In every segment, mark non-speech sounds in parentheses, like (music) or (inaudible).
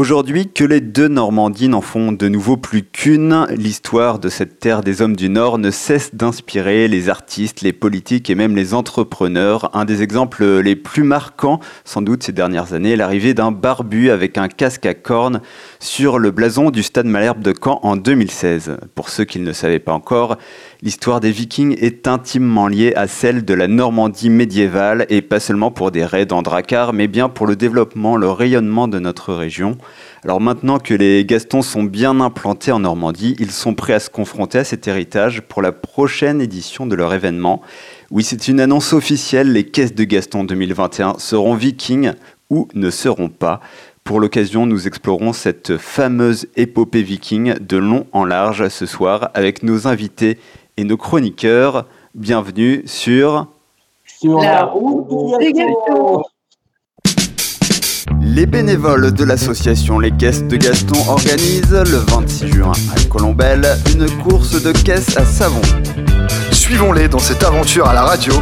Aujourd'hui, que les deux Normandies n'en font de nouveau plus qu'une, l'histoire de cette terre des hommes du Nord ne cesse d'inspirer les artistes, les politiques et même les entrepreneurs. Un des exemples les plus marquants, sans doute ces dernières années, est l'arrivée d'un barbu avec un casque à cornes sur le blason du Stade Malherbe de Caen en 2016. Pour ceux qui ne le savaient pas encore, l'histoire des Vikings est intimement liée à celle de la Normandie médiévale et pas seulement pour des raids en dracar, mais bien pour le développement, le rayonnement de notre région. Alors maintenant que les Gastons sont bien implantés en Normandie, ils sont prêts à se confronter à cet héritage pour la prochaine édition de leur événement. Oui, c'est une annonce officielle, les caisses de Gaston 2021 seront vikings ou ne seront pas. Pour l'occasion, nous explorons cette fameuse épopée viking de long en large ce soir avec nos invités et nos chroniqueurs. Bienvenue sur... la route des Gastons les bénévoles de l'association Les Caisses de Gaston organisent le 26 juin à Colombelle une course de caisses à savon. Suivons-les dans cette aventure à la radio.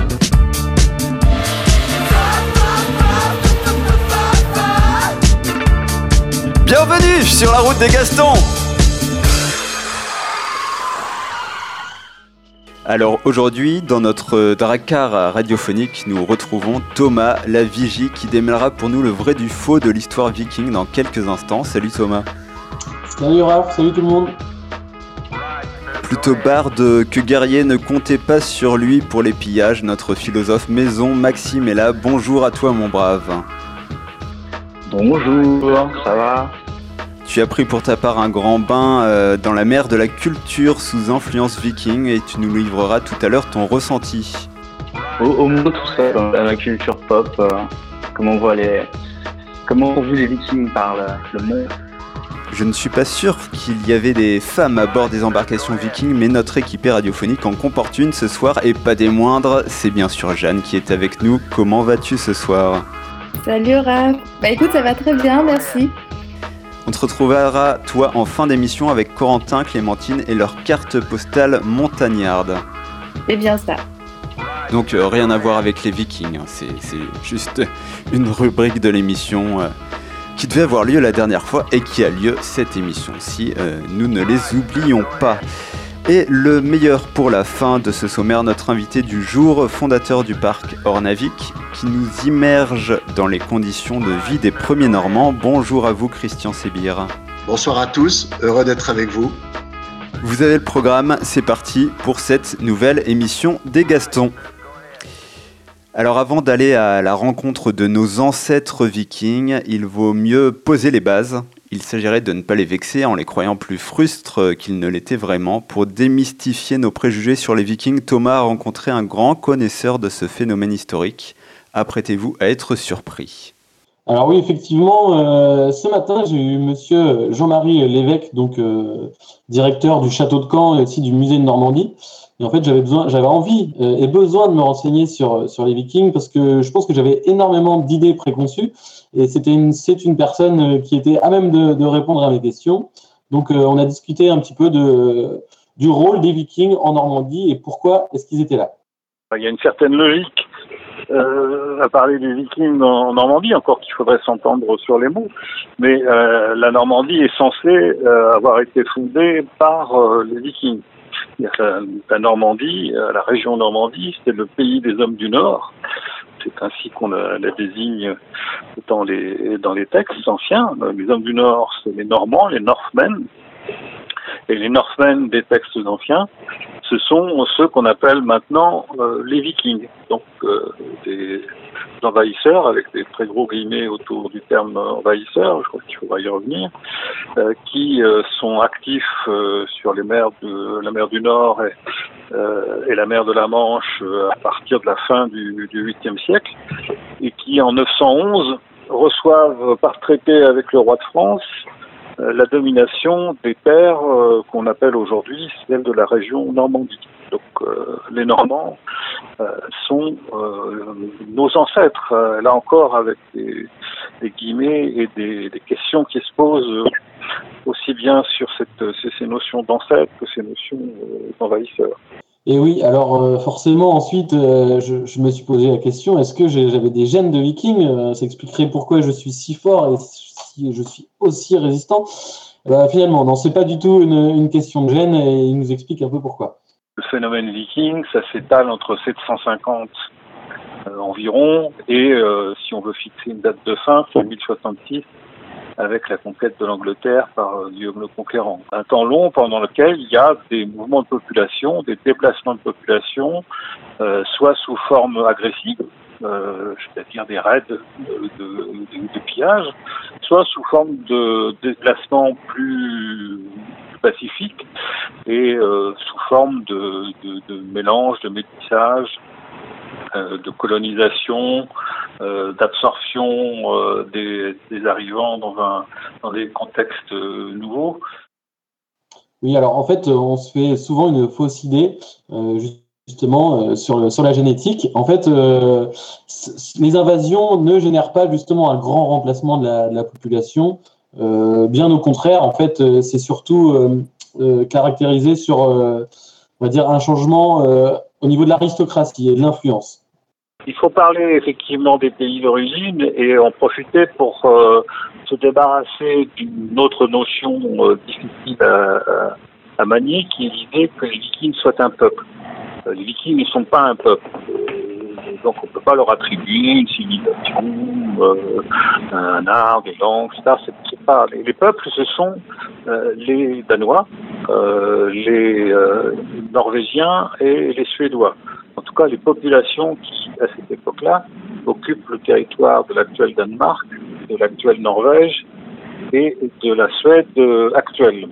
Bienvenue sur la route des Gastons Alors aujourd'hui, dans notre Dracar radiophonique, nous retrouvons Thomas la Vigie qui démêlera pour nous le vrai du faux de l'histoire viking dans quelques instants. Salut Thomas. Salut Raph, salut tout le monde. Plutôt barde que guerrier, ne comptez pas sur lui pour les pillages. Notre philosophe maison Maxime est là. Bonjour à toi mon brave. Bonjour, ça va? Tu as pris pour ta part un grand bain euh, dans la mer de la culture sous influence viking et tu nous livreras tout à l'heure ton ressenti. Au, moins tout ça, dans la culture pop, euh, comment on voit les, comment on les vikings par le, monde? Je ne suis pas sûr qu'il y avait des femmes à bord des embarcations vikings, mais notre équipée radiophonique en comporte une ce soir et pas des moindres. C'est bien sûr Jeanne qui est avec nous. Comment vas-tu ce soir? Salut Raph. Bah écoute, ça va très bien, merci. On te retrouvera, toi, en fin d'émission avec Corentin, Clémentine et leur carte postale montagnarde. C'est bien ça. Donc euh, rien à voir avec les vikings, hein. c'est juste une rubrique de l'émission euh, qui devait avoir lieu la dernière fois et qui a lieu cette émission-ci. Euh, nous ne les oublions pas. Et le meilleur pour la fin de ce sommaire, notre invité du jour, fondateur du parc Ornavik, qui nous immerge dans les conditions de vie des premiers Normands. Bonjour à vous, Christian Sébir. Bonsoir à tous, heureux d'être avec vous. Vous avez le programme, c'est parti pour cette nouvelle émission des Gastons. Alors avant d'aller à la rencontre de nos ancêtres vikings, il vaut mieux poser les bases il s'agirait de ne pas les vexer en les croyant plus frustres qu'ils ne l'étaient vraiment. Pour démystifier nos préjugés sur les vikings, Thomas a rencontré un grand connaisseur de ce phénomène historique. Apprêtez-vous à être surpris. Alors oui, effectivement, euh, ce matin, j'ai eu monsieur Jean-Marie Lévesque, donc euh, directeur du château de Caen et aussi du musée de Normandie. Et en fait, j'avais besoin, j'avais envie euh, et besoin de me renseigner sur, sur les vikings parce que je pense que j'avais énormément d'idées préconçues. Et c'était une, c'est une personne euh, qui était à même de, répondre à mes questions. Donc, euh, on a discuté un petit peu de, du rôle des Vikings en Normandie et pourquoi est-ce qu'ils étaient là. Il y a une certaine logique euh, à parler des Vikings en Normandie, encore qu'il faudrait s'entendre sur les mots. Mais la Normandie est censée avoir été fondée par les Vikings. La, la Normandie, la région Normandie, c'était le pays des hommes du Nord c'est ainsi qu'on la, désigne dans les, dans les textes anciens. Les hommes du Nord, c'est les Normands, les Northmen. Et les Northmen des textes anciens, ce sont ceux qu'on appelle maintenant euh, les Vikings, donc euh, des envahisseurs, avec des très gros guillemets autour du terme envahisseur, je crois qu'il faudra y revenir, euh, qui sont actifs sur les mers de la mer du Nord et, la mer de la Manche à partir de la fin du, du 8e siècle, et qui en 911 reçoivent par traité avec le roi de France euh, la domination des terres euh, qu'on appelle aujourd'hui celles de la région Normandie. Donc euh, les Normands sont nos ancêtres, là encore avec des, guillemets et des, questions qui se posent aussi bien sur ces, notions d'ancêtres que ces notions d'envahisseurs. Et oui, alors forcément ensuite, je, je, me suis posé la question, est-ce que j'avais des gènes de vikings? Ça expliquerait pourquoi je suis si fort et aussi, je suis aussi résistant. Bah, finalement, non, c'est pas du tout une, question de gêne et il nous explique un peu pourquoi. Le phénomène viking, ça s'étale entre 750 euh, environ et euh, si on veut fixer une date de fin, c'est 1066 avec la conquête de l'Angleterre par euh, Guillaume le Conquérant. Un temps long pendant lequel il y a des mouvements de population, des déplacements de population, euh, soit sous forme agressive, euh, c'est-à-dire des raids de, de, de, pillage, soit sous forme de déplacements plus, plus pacifiques et euh, sous forme de, mélange, de métissage, euh, de colonisation, euh, d'absorption euh, des, des, arrivants dans, un, dans des contextes nouveaux. Oui, alors en fait, on se fait souvent une fausse idée. Justement sur, sur la génétique. En fait, les invasions ne génèrent pas justement un grand remplacement de la, population. bien au contraire, en fait, c'est surtout caractérisé sur, on va dire, un changement au niveau de l'aristocratie et de l'influence. Il faut parler effectivement des pays d'origine et en profiter pour euh, se débarrasser d'une autre notion euh, difficile à, à, manier, qui est l'idée que les Vikings soient un peuple. Euh, les Vikings ne sont pas un peuple. Donc on ne peut pas leur attribuer une civilisation, un art, des langues, etc. C'est, pas les, les, peuples, ce sont les Danois, les Norvégiens et les Suédois en tout cas les populations qui, à cette époque-là, occupent le territoire de l'actuel Danemark, de l'actuelle Norvège et de la Suède actuelle.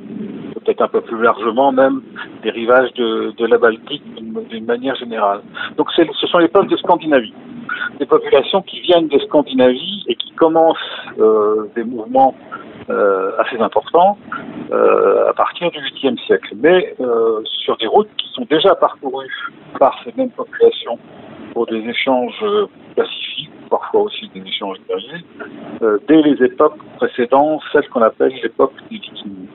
Peut-être un peu plus largement même des rivages de, la Baltique d'une manière générale. Donc ce sont les peuples de Scandinavie. Des populations qui viennent de Scandinavie et qui commencent euh, des mouvements euh, assez importants euh, à partir du 8e siècle, mais sur des routes qui sont déjà parcourues par ces mêmes populations pour des échanges pacifiques, parfois aussi des échanges guerriers, dès les époques précédentes, celles qu'on appelle l'époque des Vikings.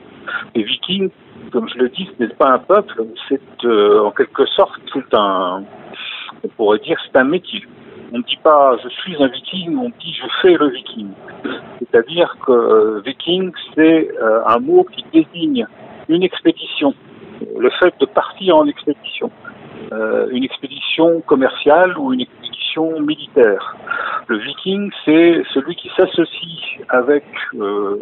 Les Vikings, comme je le dis, ce n'est pas un peuple, c'est euh, en quelque sorte tout un, on pourrait dire, c'est un métier. On ne dit pas je suis un viking, on dit je fais le viking. C'est-à-dire que euh, viking, c'est euh, un mot qui désigne une expédition, le fait de partir en expédition, une expédition commerciale ou une expédition militaire. Le viking, c'est celui qui s'associe avec euh,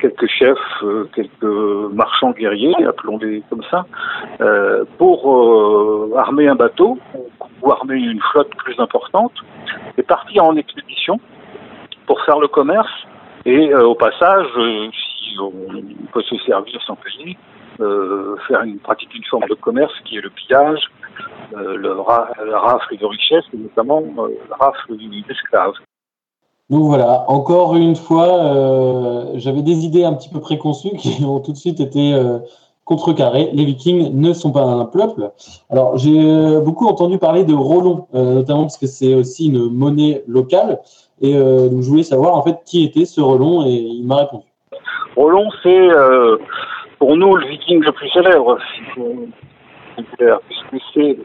quelques, chefs, euh, quelques marchands guerriers, appelons-les comme ça, euh, pour armer un bateau ou armer une flotte plus importante et partir en expédition pour faire le commerce et au passage, si on peut se servir sans payer, euh, faire une pratique une forme de commerce qui est le pillage, euh, le, ra le, rafle de richesse et notamment euh, le rafle d'esclaves. Donc voilà, encore une fois, euh, j'avais des idées un petit peu préconçues qui ont tout de suite été euh, contrecarrées. Les Vikings ne sont pas un peuple. Alors j'ai beaucoup entendu parler de Rollon, notamment parce que c'est aussi une monnaie locale. Et donc je voulais savoir en fait qui était ce Rollon et il m'a répondu. Rollon, c'est pour nous le viking le plus célèbre, c'est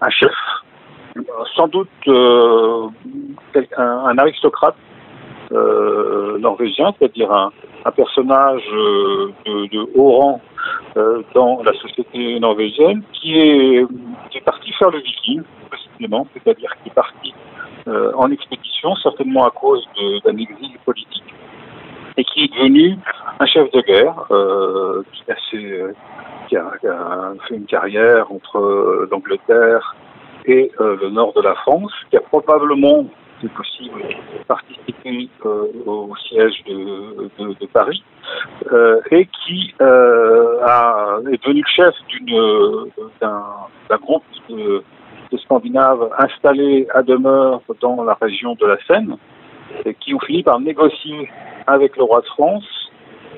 un chef, sans doute euh, un, aristocrate euh, norvégien, c'est-à-dire un, personnage euh, de, haut rang dans la société norvégienne, qui est, parti faire le viking, précisément, c'est-à-dire qui est parti en expédition, certainement à cause d'un exil politique et qui est devenu un chef de guerre euh, qui, a fait, fait une carrière entre euh, l'Angleterre et euh, le nord de la France, qui a probablement, c'est possible, participé euh, au siège de, Paris euh, et qui a, est devenu le chef d'un groupe de, de Scandinaves installés à demeure dans la région de la Seine qui ont fini par négocier avec le roi de France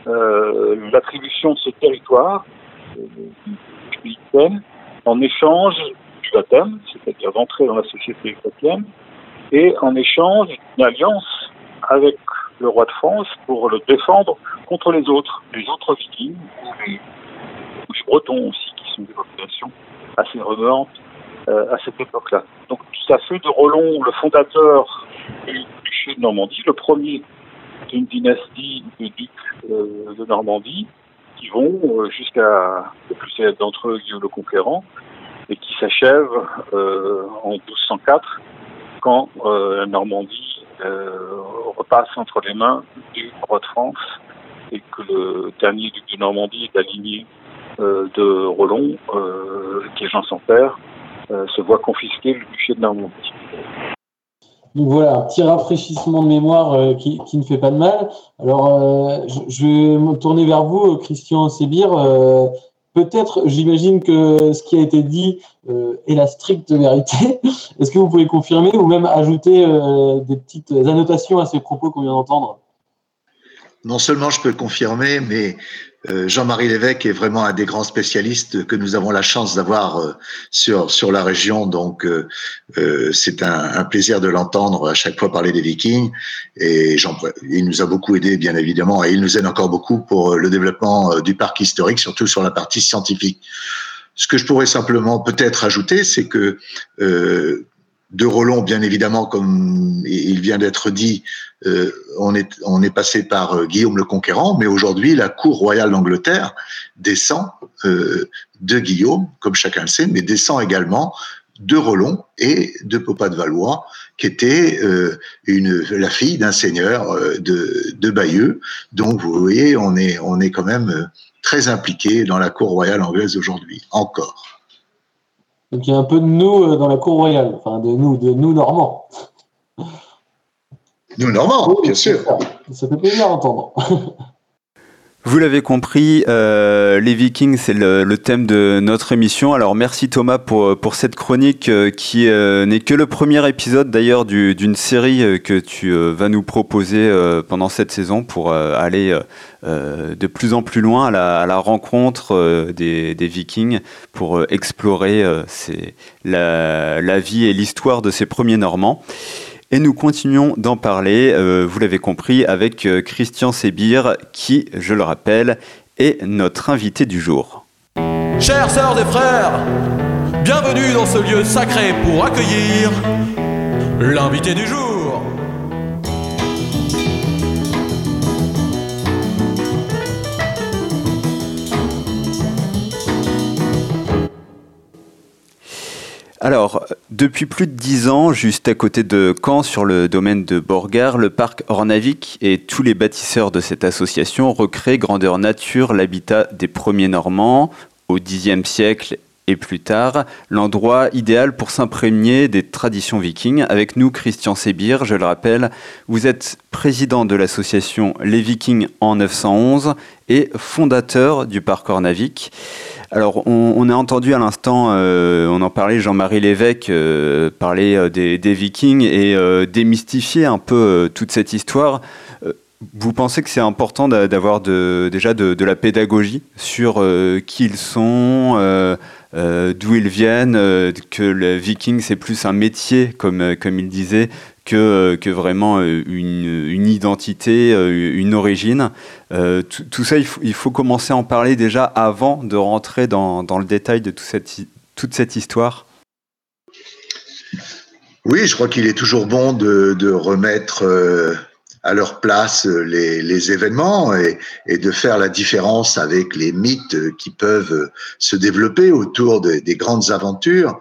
euh, l'attribution de ce territoire euh, en échange du baptême, c'est-à-dire d'entrer dans la société chrétienne, et en échange d'une alliance avec le roi de France pour le défendre contre les autres, les autres vikings, ou les, bretons aussi, qui sont des populations assez remuantes euh, à cette époque-là. Donc ça fait de Rollon le fondateur duché de Normandie, le premier d'une dynastie de ducs de Normandie qui vont jusqu'à le plus célèbre d'entre eux, Guillaume le Conquérant, et qui s'achève en 1204 quand la Normandie repasse entre les mains du roi de France et que le dernier duc de Normandie est aligné de Rollon, qui est Jean sans père, se voit confisquer le duché de Normandie. Donc voilà, petit rafraîchissement de mémoire euh, qui, ne fait pas de mal. Alors, euh, je, vais me tourner vers vous, Christian Sébir. Euh, Peut-être, j'imagine que ce qui a été dit est la stricte vérité. (laughs) Est-ce que vous pouvez confirmer ou même ajouter des petites annotations à ces propos qu'on vient d'entendre? Non seulement je peux confirmer, mais Jean-Marie Lévesque est vraiment un des grands spécialistes que nous avons la chance d'avoir euh, sur sur la région. Donc, euh, c'est un, un, plaisir de l'entendre à chaque fois parler des Vikings. Et Jean, il nous a beaucoup aidé, bien évidemment, et il nous aide encore beaucoup pour le développement du parc historique, surtout sur la partie scientifique. Ce que je pourrais simplement peut-être ajouter, c'est que de Rollon, bien évidemment, comme il vient d'être dit, euh, on, est, on est passé par euh, Guillaume le Conquérant, mais aujourd'hui, la cour royale d'Angleterre descend euh, de Guillaume, comme chacun le sait, mais descend également de Rollon et de Popa de Valois, qui était la fille d'un seigneur de, de Bayeux. Donc, vous voyez, on est, on est quand même très impliqué dans la cour royale anglaise aujourd'hui, encore. Donc il y a un peu de nous dans la cour royale, enfin de nous, de nous normands. Nous normands, bien sûr. Ça, fait plaisir d'entendre. (laughs) Vous l'avez compris, euh, les Vikings, c'est le, thème de notre émission. Alors merci Thomas pour, pour cette chronique euh, qui euh, n'est que le premier épisode d'ailleurs d'une série que tu vas nous proposer pendant cette saison pour aller de plus en plus loin à la, à la rencontre des, des, Vikings pour explorer la, la vie et l'histoire de ces premiers Normands. Et nous continuons d'en parler, euh, vous l'avez compris, avec euh, Christian Sébir, qui, je le rappelle, est notre invité du jour. Chères sœurs et frères, bienvenue dans ce lieu sacré pour accueillir l'invité du jour. Alors, depuis plus de dix ans, juste à côté de Caen, sur le domaine de Borgard, le parc Ornavik et tous les bâtisseurs de cette association recréent grandeur nature l'habitat des premiers Normands au Xe siècle et plus tard, l'endroit idéal pour s'imprégner des traditions vikings. Avec nous, Christian Sébir, je le rappelle, vous êtes président de l'association Les Vikings en 911 et fondateur du parc Ornavik. Alors, on, a entendu à l'instant, euh, on en parlait, Jean-Marie Lévesque euh, parler euh, des, Vikings et démystifier un peu toute cette histoire. Vous pensez que c'est important d'avoir déjà de, la pédagogie sur qui ils sont, d'où ils viennent, que le viking c'est plus un métier, comme, comme il disait, que, vraiment une, une identité, une origine. Euh, tout, ça, il faut, commencer à en parler déjà avant de rentrer dans, le détail de toute cette histoire. Oui, je crois qu'il est toujours bon de, remettre euh, à leur place euh, les, événements et, de faire la différence avec les mythes qui peuvent se développer autour des grandes aventures.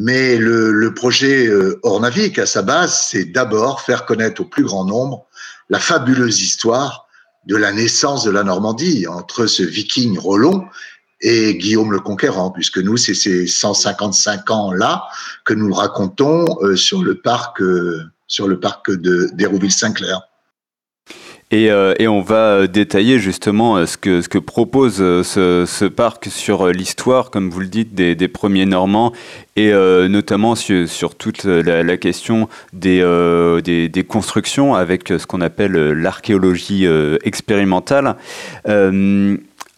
Mais le, projet Ornavik, à sa base, c'est d'abord faire connaître au plus grand nombre la fabuleuse histoire de la naissance de la Normandie, entre ce viking Rollon et Guillaume le Conquérant, puisque nous, c'est ces 155 ans-là que nous racontons euh, sur le parc, euh, sur d'Hérouville-Saint-Clair. Euh, et, on va détailler justement ce que, ce que propose ce, parc sur l'histoire, comme vous le dites, des, premiers Normands, et notamment sur, toute la, question des, constructions avec ce qu'on appelle l'archéologie expérimentale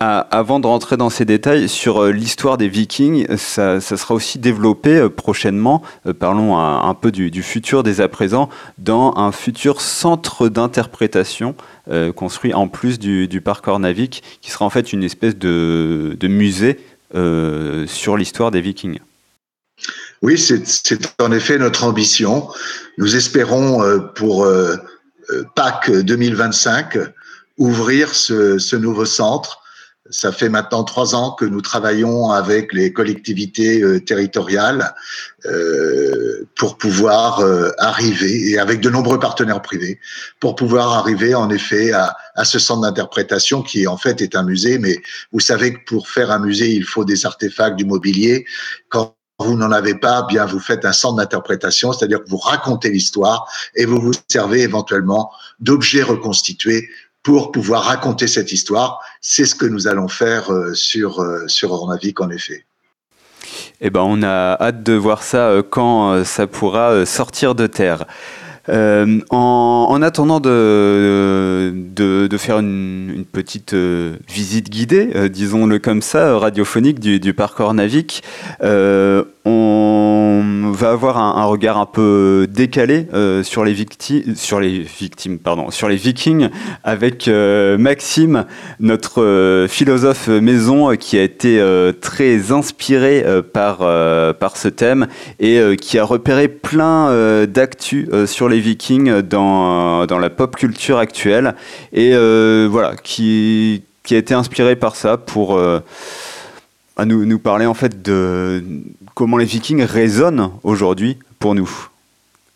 avant de rentrer dans ces détails, sur euh, l'histoire des Vikings, ça, sera aussi développé euh, prochainement, euh, parlons un, peu du, futur dès à présent, dans un futur centre d'interprétation construit en plus du, parc Ornavik, qui sera en fait une espèce de, musée sur l'histoire des Vikings. Oui, c'est en effet notre ambition. Nous espérons pour Pâques 2025 ouvrir ce, ce nouveau centre ça fait maintenant trois ans que nous travaillons avec les collectivités euh, territoriales euh, pour pouvoir euh, arriver, et avec de nombreux partenaires privés, pour pouvoir arriver en effet à, à ce centre d'interprétation qui en fait est un musée. Mais vous savez que pour faire un musée, il faut des artefacts, du mobilier. Quand vous n'en avez pas, bien vous faites un centre d'interprétation, c'est-à-dire que vous racontez l'histoire et vous vous servez éventuellement d'objets reconstitués pour pouvoir raconter cette histoire. C'est ce que nous allons faire euh, sur, euh, sur en effet. Eh ben, on a hâte de voir ça euh, quand ça pourra sortir de terre. En, en, attendant de, de, faire une, petite visite guidée, disons-le comme ça, radiophonique du, du parc Ornavic, on va avoir un, regard un peu décalé sur les victimes, sur les victimes, pardon, sur les Vikings, avec Maxime, notre philosophe maison, qui a été très inspiré par par ce thème et qui a repéré plein d'actu sur les Vikings dans, dans la pop culture actuelle et euh, voilà qui, qui a été inspiré par ça pour euh, à nous, nous parler en fait de comment les Vikings résonnent aujourd'hui pour nous.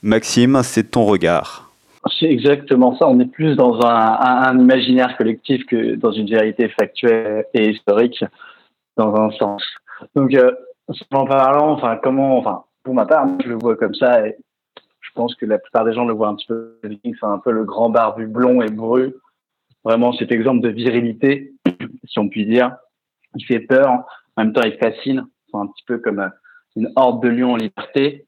Maxime, c'est ton regard. C'est exactement ça. On est plus dans un, imaginaire collectif que dans une vérité factuelle et historique, dans un sens. Donc, euh, en parlant, enfin, comment, enfin, pour ma part, je le vois comme ça. Et je pense que la plupart des gens le voient un petit peu. C'est un peu le grand barbu blond et brun. Vraiment cet exemple de virilité, si on peut dire. Il fait peur, en même temps il fascine. C'est un petit peu comme euh, une horde de lions en liberté.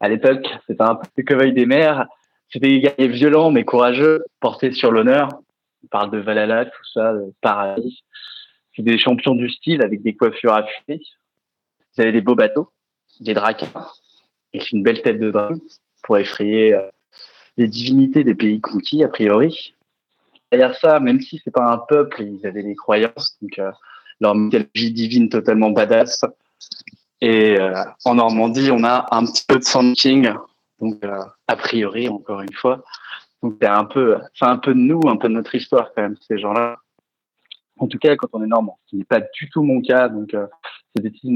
À l'époque, c'était un peu le Coveuil des mers. C'était des guerriers violents mais courageux, portés sur l'honneur. On parle de Valhalla, tout ça, de paradis. C'est des champions du style avec des coiffures affûtées. Ils avaient des beaux bateaux, des dragons, et une belle tête de dragon pour effrayer euh, les divinités des pays conquis, a priori. Derrière ça, même si c'est pas un peuple, ils avaient des croyances, euh, leur mythologie divine totalement badass. Et euh, en Normandie, on a un petit peu de Sand donc euh, a priori, encore une fois. Donc c'est un peu, c'est un peu de nous, un peu de notre histoire quand même, ces gens-là. En tout cas, quand on est normand, ce qui n'est pas du tout mon cas, donc euh, c'est des petites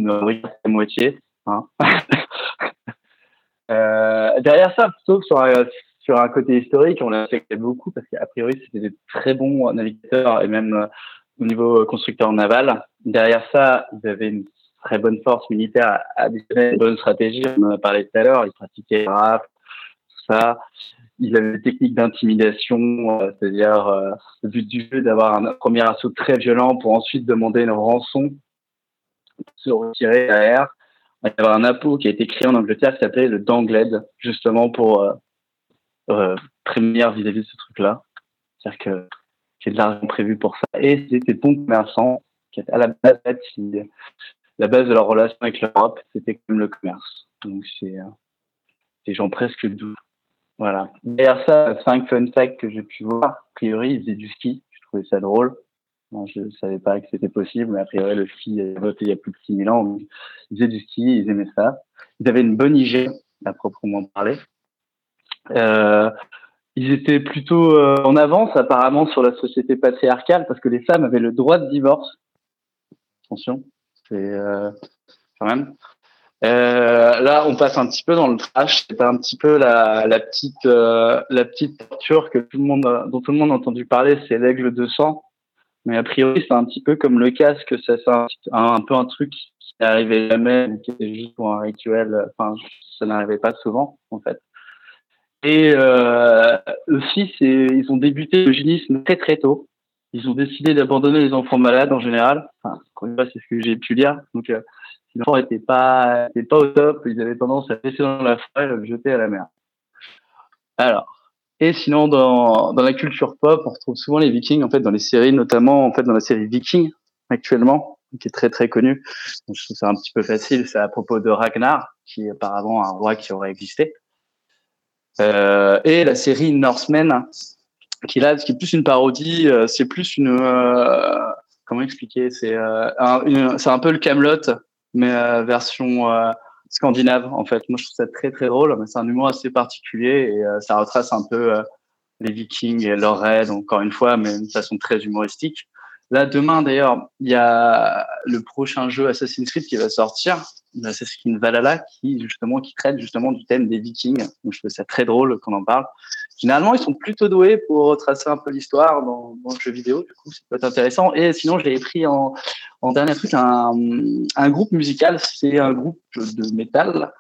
à moitié. Hein. (laughs) Derrière ça, plutôt sur un, sur un côté historique, on l'a fait beaucoup parce qu'a priori, c'était des très bons navigateurs et même au niveau constructeur naval. Derrière ça, ils avaient une très bonne force militaire une bonne stratégie. On en a parlé tout à l'heure. Ils pratiquaient le RAF, tout ça. Ils avaient des techniques d'intimidation, euh, c'est-à-dire euh, le but du jeu d'avoir un premier assaut très violent pour ensuite demander une rançon, se retirer derrière il y avait un appôt qui a été créé en Angleterre qui s'appelait le Dangled, justement pour euh, euh, prévenir vis-à-vis de ce truc-là. C'est-à-dire que c'est de l'argent prévu pour ça. Et c'était bon commerçant qui était à la base, la base de leur relation avec l'Europe, c'était comme le commerce. Donc c'est euh, des gens presque doux. Voilà. Derrière ça, cinq fun facts que j'ai pu voir. A priori, ils faisaient du ski. Je trouvais ça drôle. Je ne savais pas que c'était possible, mais a priori, le ski a voté il y a plus de 6000 ans. Ils faisaient du ski, ils aimaient ça. Ils avaient une bonne hygiène, à proprement parler. Euh, ils étaient plutôt euh, en avance, apparemment, sur la société patriarcale, parce que les femmes avaient le droit de divorce. Attention, c'est euh, quand même. Euh, là, on passe un petit peu dans le trash. C'est un petit peu la, la petite, euh, la petite torture que tout le monde, dont tout le monde a entendu parler, c'est l'aigle de sang. Mais a priori, c'est un petit peu comme le casque, c'est un, un, peu un truc qui n'arrivait jamais, qui était juste pour un rituel. Enfin, ça n'arrivait pas souvent, en fait. Et euh, aussi, ils ont débuté l'eugénisme très très tôt. Ils ont décidé d'abandonner les enfants malades en général. Enfin, c'est ce que j'ai pu lire. Donc, euh, si l'enfant n'était pas, pas au top, ils avaient tendance à laisser dans la forêt et le jeter à la mer. Alors, et sinon, dans, dans la culture pop, on retrouve souvent les Vikings en fait dans les séries, notamment en fait dans la série Viking actuellement, qui est très très connue. Je trouve ça un petit peu facile. C'est à propos de Ragnar, qui est apparemment un roi qui aurait existé. Euh, et la série Norsemen, qui là, qui est plus une parodie, euh, c'est plus une euh, comment expliquer, c'est un, c'est un peu le Camelot, mais version scandinave en fait. Moi, je trouve ça très très drôle, mais c'est un humour assez particulier et ça retrace un peu les Vikings et leur raid, encore une fois, mais de façon très humoristique. Là, demain, d'ailleurs, il y a le prochain jeu Assassin's Creed qui va sortir, Assassin's Creed Valhalla, qui justement qui traite justement du thème des Vikings. Donc, je trouve ça très drôle qu'on en parle. Finalement, ils sont plutôt doués pour retracer un peu l'histoire dans, le jeu vidéo. Du coup, ça peut être intéressant. Et sinon, j'ai pris en, dernier truc un, groupe musical. C'est un groupe de métal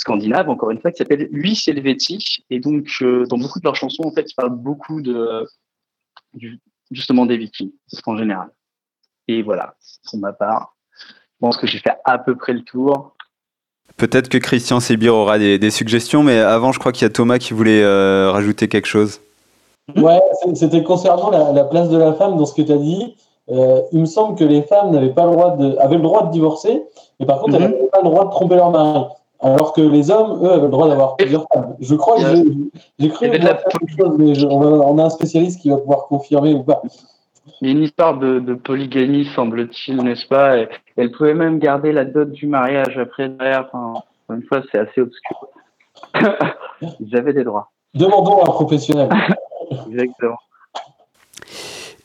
scandinave, encore une fois, qui s'appelle Huit Helvétique. Et donc, euh, dans beaucoup de leurs chansons, en fait, ils parlent beaucoup de, justement des Vikings, en général. Et voilà, pour ma part, je pense que j'ai fait à peu près le tour. Peut-être que Christian Sébir aura des, suggestions, mais avant, je crois qu'il y a Thomas qui voulait euh, rajouter quelque chose. Ouais, c'était concernant la, place de la femme dans ce que tu as dit. Euh, il me semble que les femmes n'avaient pas le droit de, avaient le droit de divorcer, mais par contre, elles mhm. n'avaient pas le droit de tromper leur mari. Alors que les hommes, eux, avaient le droit d'avoir plusieurs femmes. Je crois que j'ai cru que la chose, mais on, a, un spécialiste qui va pouvoir confirmer ou pas. Il y a une histoire de, polygamie, semble-t-il, n'est-ce pas? Et Elle pouvait même garder la dot du mariage après derrière. Enfin, une fois, c'est assez obscur. (coughs) Ils avaient des droits. Demandons à un professionnel. (laughs) Exactement.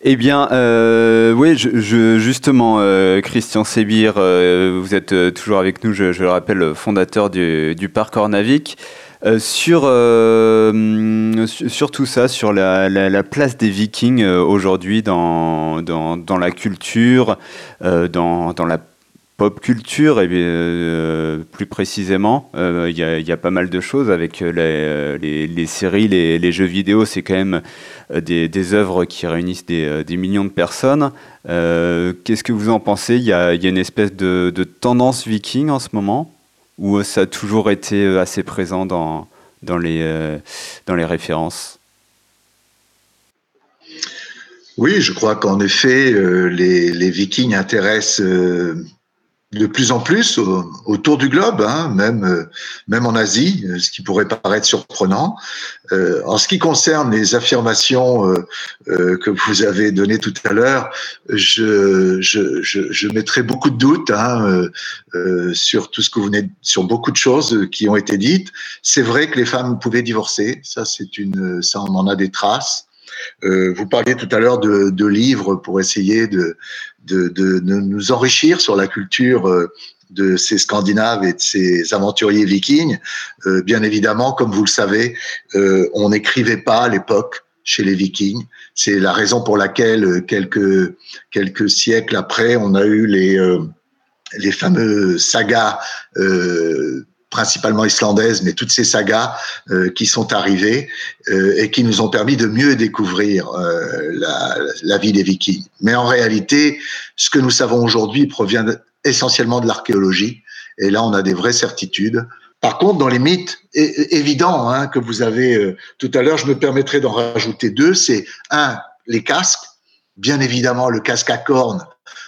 Eh bien, euh, oui, justement, euh, Christian Sébir, euh, vous êtes toujours avec nous, je, le rappelle, fondateur du, parc Ornavik. sur, sur tout ça, sur la, place des Vikings aujourd'hui dans, dans, la culture, dans, dans la pop culture, et euh, plus précisément, euh, il y, a pas mal de choses avec euh, les, séries, les, jeux vidéo, c'est quand même des, œuvres qui réunissent des, millions de personnes. Qu'est-ce que vous en pensez? Il y, a, une espèce de, tendance viking en ce moment, ou ça a toujours été assez présent dans, dans, les, dans les références? Oui, je crois qu'en effet, les, les, Vikings intéressent de plus en plus autour du globe, hein, même euh, même en Asie, euh, ce qui pourrait paraître surprenant. Euh, en ce qui concerne les affirmations que vous avez données tout à l'heure, je, je, je, je, mettrai beaucoup de doutes hein, sur tout ce que vous venez, sur beaucoup de choses qui ont été dites. C'est vrai que les femmes pouvaient divorcer, ça c'est une, ça on en a des traces. Euh, vous parliez tout à l'heure de, livres pour essayer de, de, de, nous enrichir sur la culture euh, de ces Scandinaves et de ces aventuriers vikings. Euh, bien évidemment, comme vous le savez, on n'écrivait pas à l'époque chez les Vikings. C'est la raison pour laquelle quelques quelques siècles après, on a eu les les fameux sagas principalement islandaise, mais toutes ces sagas euh, qui sont arrivées euh, et qui nous ont permis de mieux découvrir euh, la, la, vie des Vikings. Mais en réalité, ce que nous savons aujourd'hui provient essentiellement de l'archéologie, et là on a des vraies certitudes. Par contre, dans les mythes évidents hein, que vous avez tout à l'heure, je me permettrai d'en rajouter deux. C'est un, les casques. Bien évidemment, le casque à cornes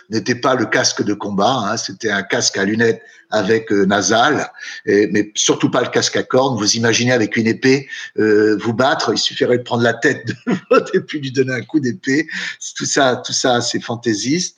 n'était pas le casque de combat, hein, c'était un casque à lunettes avec euh, nasal, et, mais surtout pas le casque à cornes. Vous imaginez avec une épée euh, vous battre, il suffirait de prendre la tête (laughs) de votre et puis lui donner un coup d'épée. Tout ça, tout ça, c'est fantaisiste.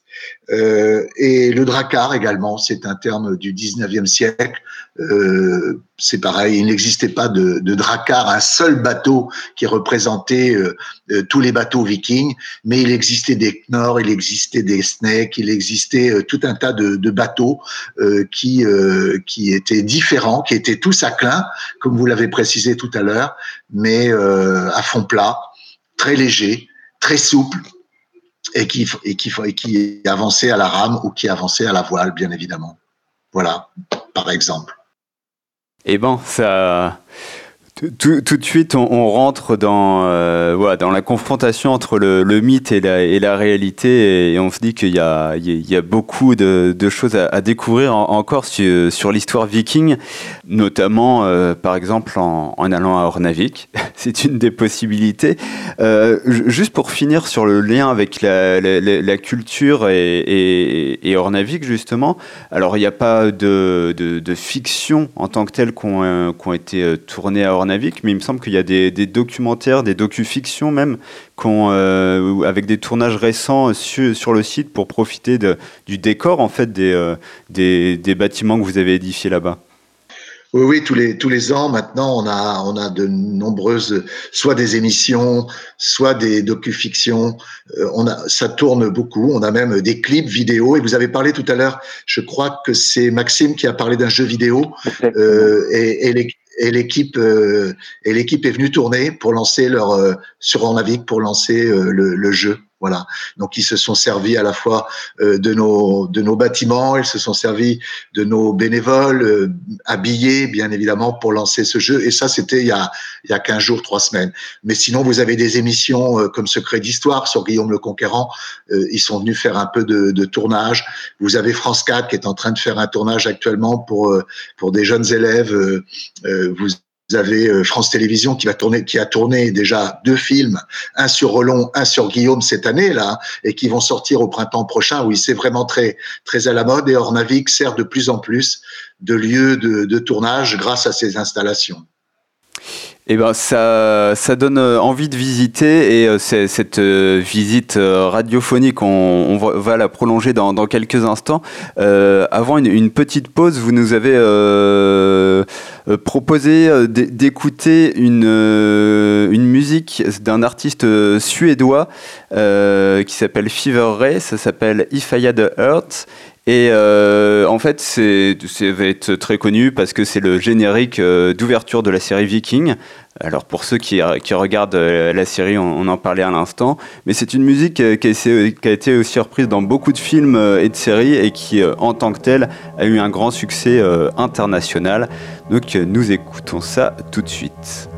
Euh, et le dracar également, c'est un terme du 19e siècle. Euh, c'est pareil, il n'existait pas de, de, dracar, un seul bateau qui représentait euh, euh, tous les bateaux vikings, mais il existait des Knorr, il existait des Snake, il existait euh, tout un tas de, de bateaux qui, qui étaient différents, qui étaient tous à clin, comme vous l'avez précisé tout à l'heure, mais à fond plat, très léger, très souple, et qui, et qui, avançait à la rame ou qui avançait à la voile, bien évidemment. Voilà, par exemple. Eh bon, ça, tout, de suite, on, rentre dans, euh, voilà, dans la confrontation entre le, mythe et la, réalité, et, on se dit qu'il y a, beaucoup de, choses à, découvrir encore sur, l'histoire viking, notamment, euh, par exemple, en, allant à Ornavik. (laughs) C'est une des possibilités. Euh, juste pour finir sur le lien avec la, culture et, et, Ornavik, justement, alors il n'y a pas de, de, fiction en tant que telle qui ont été tournées à Ornavik mais il me semble qu'il y a des, documentaires, des docu-fictions même, euh, avec des tournages récents sur, le site pour profiter du décor en fait des, euh, des, bâtiments que vous avez édifiés là-bas. Oui, oui, tous les tous les ans maintenant, on a on a de nombreuses, soit des émissions, soit des docu-fictions. Euh, on a ça tourne beaucoup. On a même des clips vidéo. Et vous avez parlé tout à l'heure, je crois que c'est Maxime qui a parlé d'un jeu vidéo. Euh, et, et les, et l'équipe euh, et l'équipe est venue tourner pour lancer leur euh, sur Ornavic pour lancer euh, le, le, jeu. Voilà. Donc ils se sont servis à la fois de nos de nos bâtiments, ils se sont servis de nos bénévoles habillés bien évidemment pour lancer ce jeu. Et ça c'était il y a il y a 15 jours, trois semaines. Mais sinon vous avez des émissions comme Secret d'histoire sur Guillaume le Conquérant. ils sont venus faire un peu de, de tournage. Vous avez France 4 qui est en train de faire un tournage actuellement pour pour des jeunes élèves vous avez France Télévisions qui a tourné déjà deux films, un sur Roland, un sur Guillaume cette année là, et qui vont sortir au printemps prochain. Oui, c'est vraiment très à la mode et Ornavic sert de plus en plus de lieu de, tournage grâce à ces installations. Eh ben, ça, ça donne envie de visiter et euh, cette euh, visite euh, radiophonique, on, va, la prolonger dans, quelques instants. Euh, avant une, petite pause, vous nous avez euh, proposé d'écouter une, une musique d'un artiste suédois qui s'appelle Fever Ray, ça s'appelle If I Had a Heart. Et euh, en fait, c'est, ça va être très connu parce que c'est le générique euh, d'ouverture de la série Viking. Alors pour ceux qui, regardent euh, la série, on, on, en parlait à l'instant, mais c'est une musique qui a, qui a, été aussi reprise dans beaucoup de films et de séries et qui, en tant que telle, a eu un grand succès international. Donc nous écoutons ça tout de suite.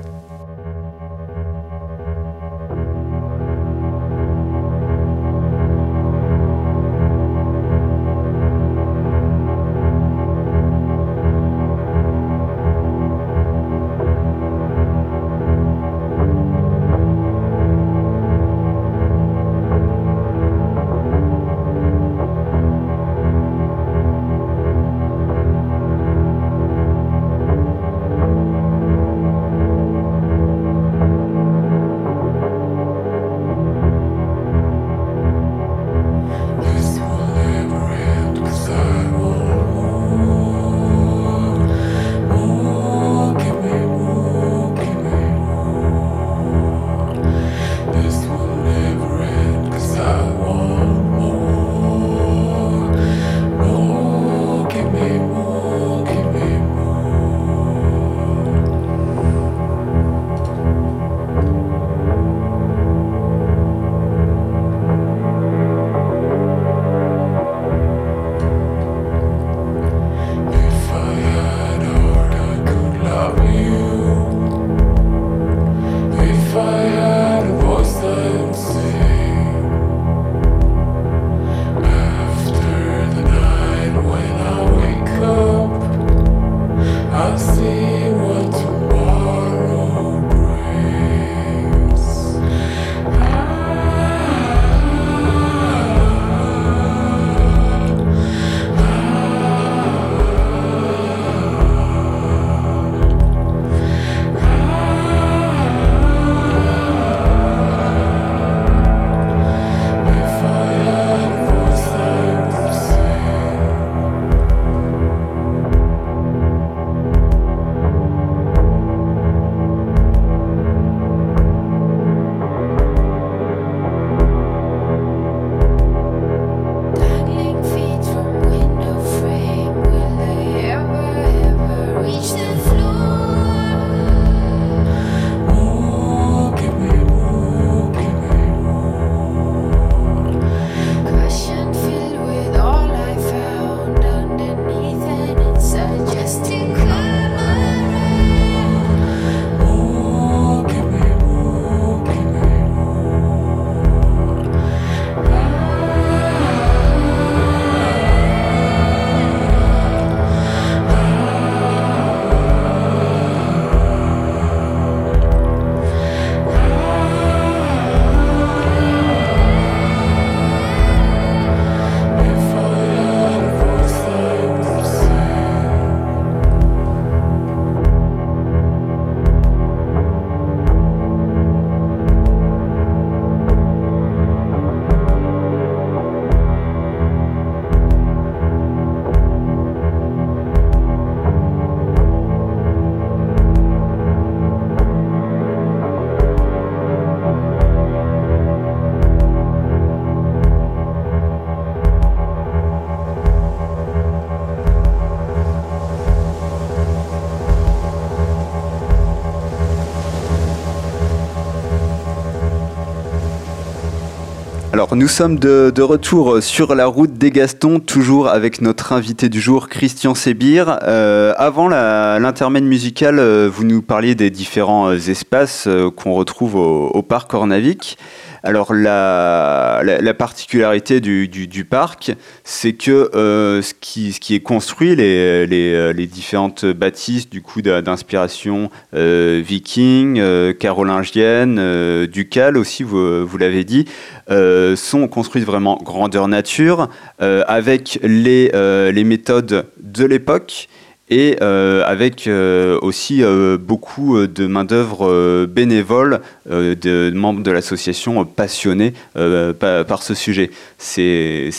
Nous sommes de, retour sur la route des Gastons, toujours avec notre invité du jour, Christian Sébir. Euh, avant l'intermède musical, euh, vous nous parliez des différents euh, espaces qu'on retrouve au, au parc Ornavic. Alors la, la, particularité du, parc, c'est que euh, ce, qui, est construit, les, euh, différentes bâtisses du coup d'inspiration euh, viking, carolingienne, ducale aussi, vous, l'avez dit, sont construites vraiment grandeur nature, avec les méthodes de l'époque et euh, avec euh, aussi euh, beaucoup de main-d'œuvre bénévole de membres de l'association passionnés par, ce sujet. C'est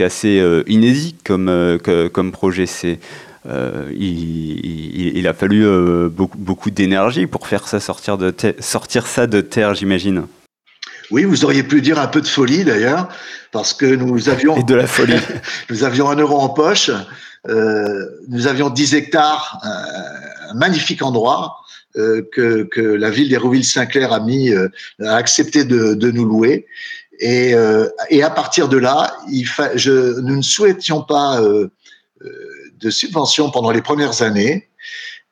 assez inédit comme, comme projet. Il, a fallu beaucoup, beaucoup d'énergie pour faire sortir, de sortir ça de terre, j'imagine. Oui, vous auriez pu dire un peu de folie d'ailleurs, parce que nous avions. Et de la folie. (laughs) nous avions un euro en poche. Euh, nous avions 10 hectares, un, magnifique endroit euh, que, que, la ville d'Hérouville-Saint-Clair a mis, euh, a accepté de, de nous louer. Et, et, à partir de là, il fa je, nous ne souhaitions pas de subventions pendant les premières années.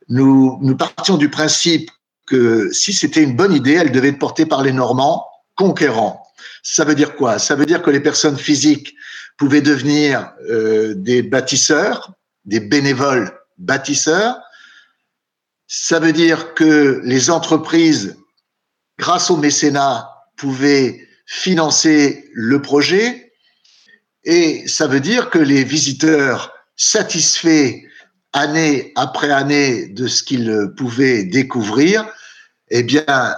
Nous, nous partions du principe que si c'était une bonne idée, elle devait être portée par les Normands conquérants. Ça veut dire quoi? Ça veut dire que les personnes physiques pouvaient devenir euh, des bâtisseurs, des bénévoles bâtisseurs. Ça veut dire que les entreprises, grâce au mécénat, pouvaient financer le projet. Et ça veut dire que les visiteurs satisfaits année après année de ce qu'ils pouvaient découvrir, eh bien,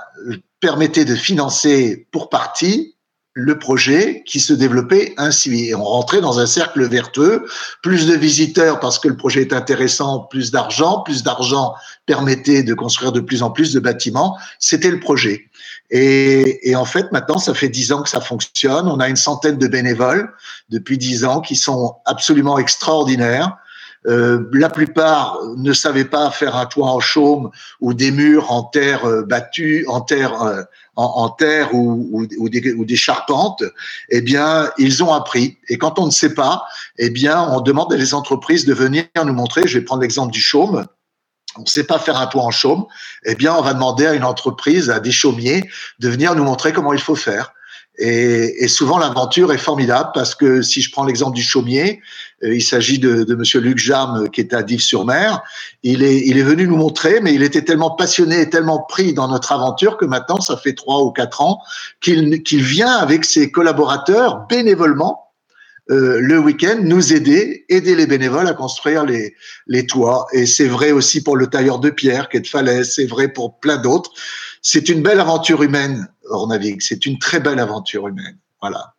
permettaient de financer pour partie le projet qui se développait ainsi. Et on rentrait dans un cercle vertueux, plus de visiteurs parce que le projet est intéressant, plus d'argent, plus d'argent permettait de construire de plus en plus de bâtiments. C'était le projet. Et, et, en fait, maintenant, ça fait dix ans que ça fonctionne. On a une centaine de bénévoles depuis dix ans qui sont absolument extraordinaires. Euh, la plupart ne savaient pas faire un toit en chaume ou des murs en terre euh, battue, en terre, euh, en, terre ou, des, charpentes. Eh bien, ils ont appris. Et quand on ne sait pas, eh bien, on demande à les entreprises de venir nous montrer. Je vais prendre l'exemple du chaume on ne sait pas faire un toit en chaume, eh bien, on va demander à une entreprise, à des chaumiers, de venir nous montrer comment il faut faire. Et, et souvent, l'aventure est formidable parce que si je prends l'exemple du chaumier, euh, il s'agit de, de Monsieur Luc Jam qui est à Dives-sur-Mer. Il est, il est venu nous montrer, mais il était tellement passionné et tellement pris dans notre aventure que maintenant, ça fait trois ou quatre ans qu'il qu'il vient avec ses collaborateurs bénévolement euh, le week-end nous aider, aider les bénévoles à construire les, les toits. Et c'est vrai aussi pour le tailleur de pierre qui est de falaise, c'est vrai pour plein d'autres. C'est une belle aventure humaine, Ornavik. C'est une très belle aventure humaine. Voilà.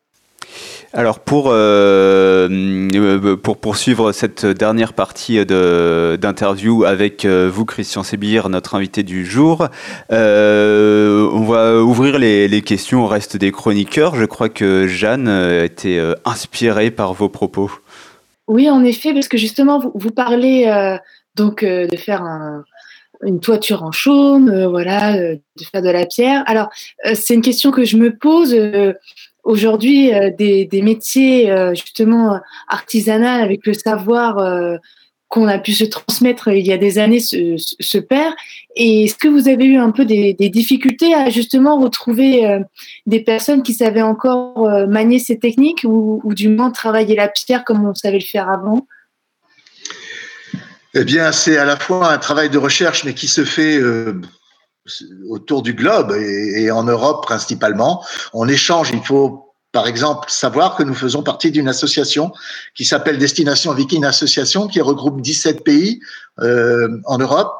Alors pour, euh, euh, pour poursuivre cette dernière partie d'interview avec euh, vous, Christian Sébir, notre invité du jour, on va ouvrir les, les, questions au reste des chroniqueurs. Je crois que Jeanne a été inspirée par vos propos. Oui, en effet, parce que justement, vous, vous parlez donc de faire un, une toiture en chaume, voilà, de faire de la pierre. Alors, c'est une question que je me pose aujourd'hui euh, des, des, métiers euh, justement artisanaux avec le savoir euh, qu'on a pu se transmettre il y a des années se, se perd. Et est-ce que vous avez eu un peu des, des difficultés à justement retrouver des personnes qui savaient encore manier ces techniques ou, ou, du moins travailler la pierre comme on savait le faire avant? Eh bien, c'est à la fois un travail de recherche, mais qui se fait autour du globe et, en Europe principalement. On échange, il faut par exemple, savoir que nous faisons partie d'une association qui s'appelle Destination Viking Association, qui regroupe 17 pays euh, en Europe,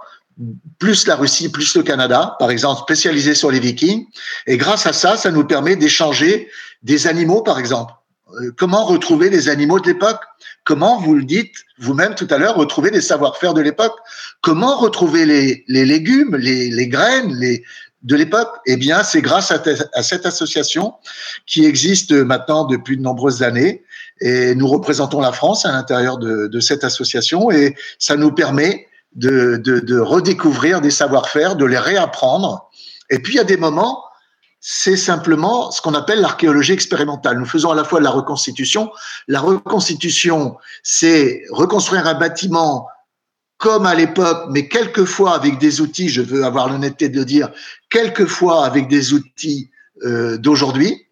plus la Russie, plus le Canada, par exemple, spécialisés sur les Vikings. Et grâce à ça, ça nous permet d'échanger des animaux, par exemple. Euh, comment retrouver les animaux de l'époque? Comment, vous le dites vous-même tout à l'heure, retrouver des savoir-faire de l'époque? Comment retrouver les, les légumes, les, les, graines, les, de l'époque? Eh bien, c'est grâce à, cette association qui existe maintenant depuis de nombreuses années. Et nous représentons la France à l'intérieur de, cette association et ça nous permet de, de redécouvrir des savoir-faire, de les réapprendre. Et puis, il y a des moments c'est simplement ce qu'on appelle l'archéologie expérimentale. Nous faisons à la fois la reconstitution. La reconstitution, c'est reconstruire un bâtiment comme à l'époque, mais quelquefois avec des outils, je veux avoir l'honnêteté de le dire, quelquefois avec des outils euh, d'aujourd'hui.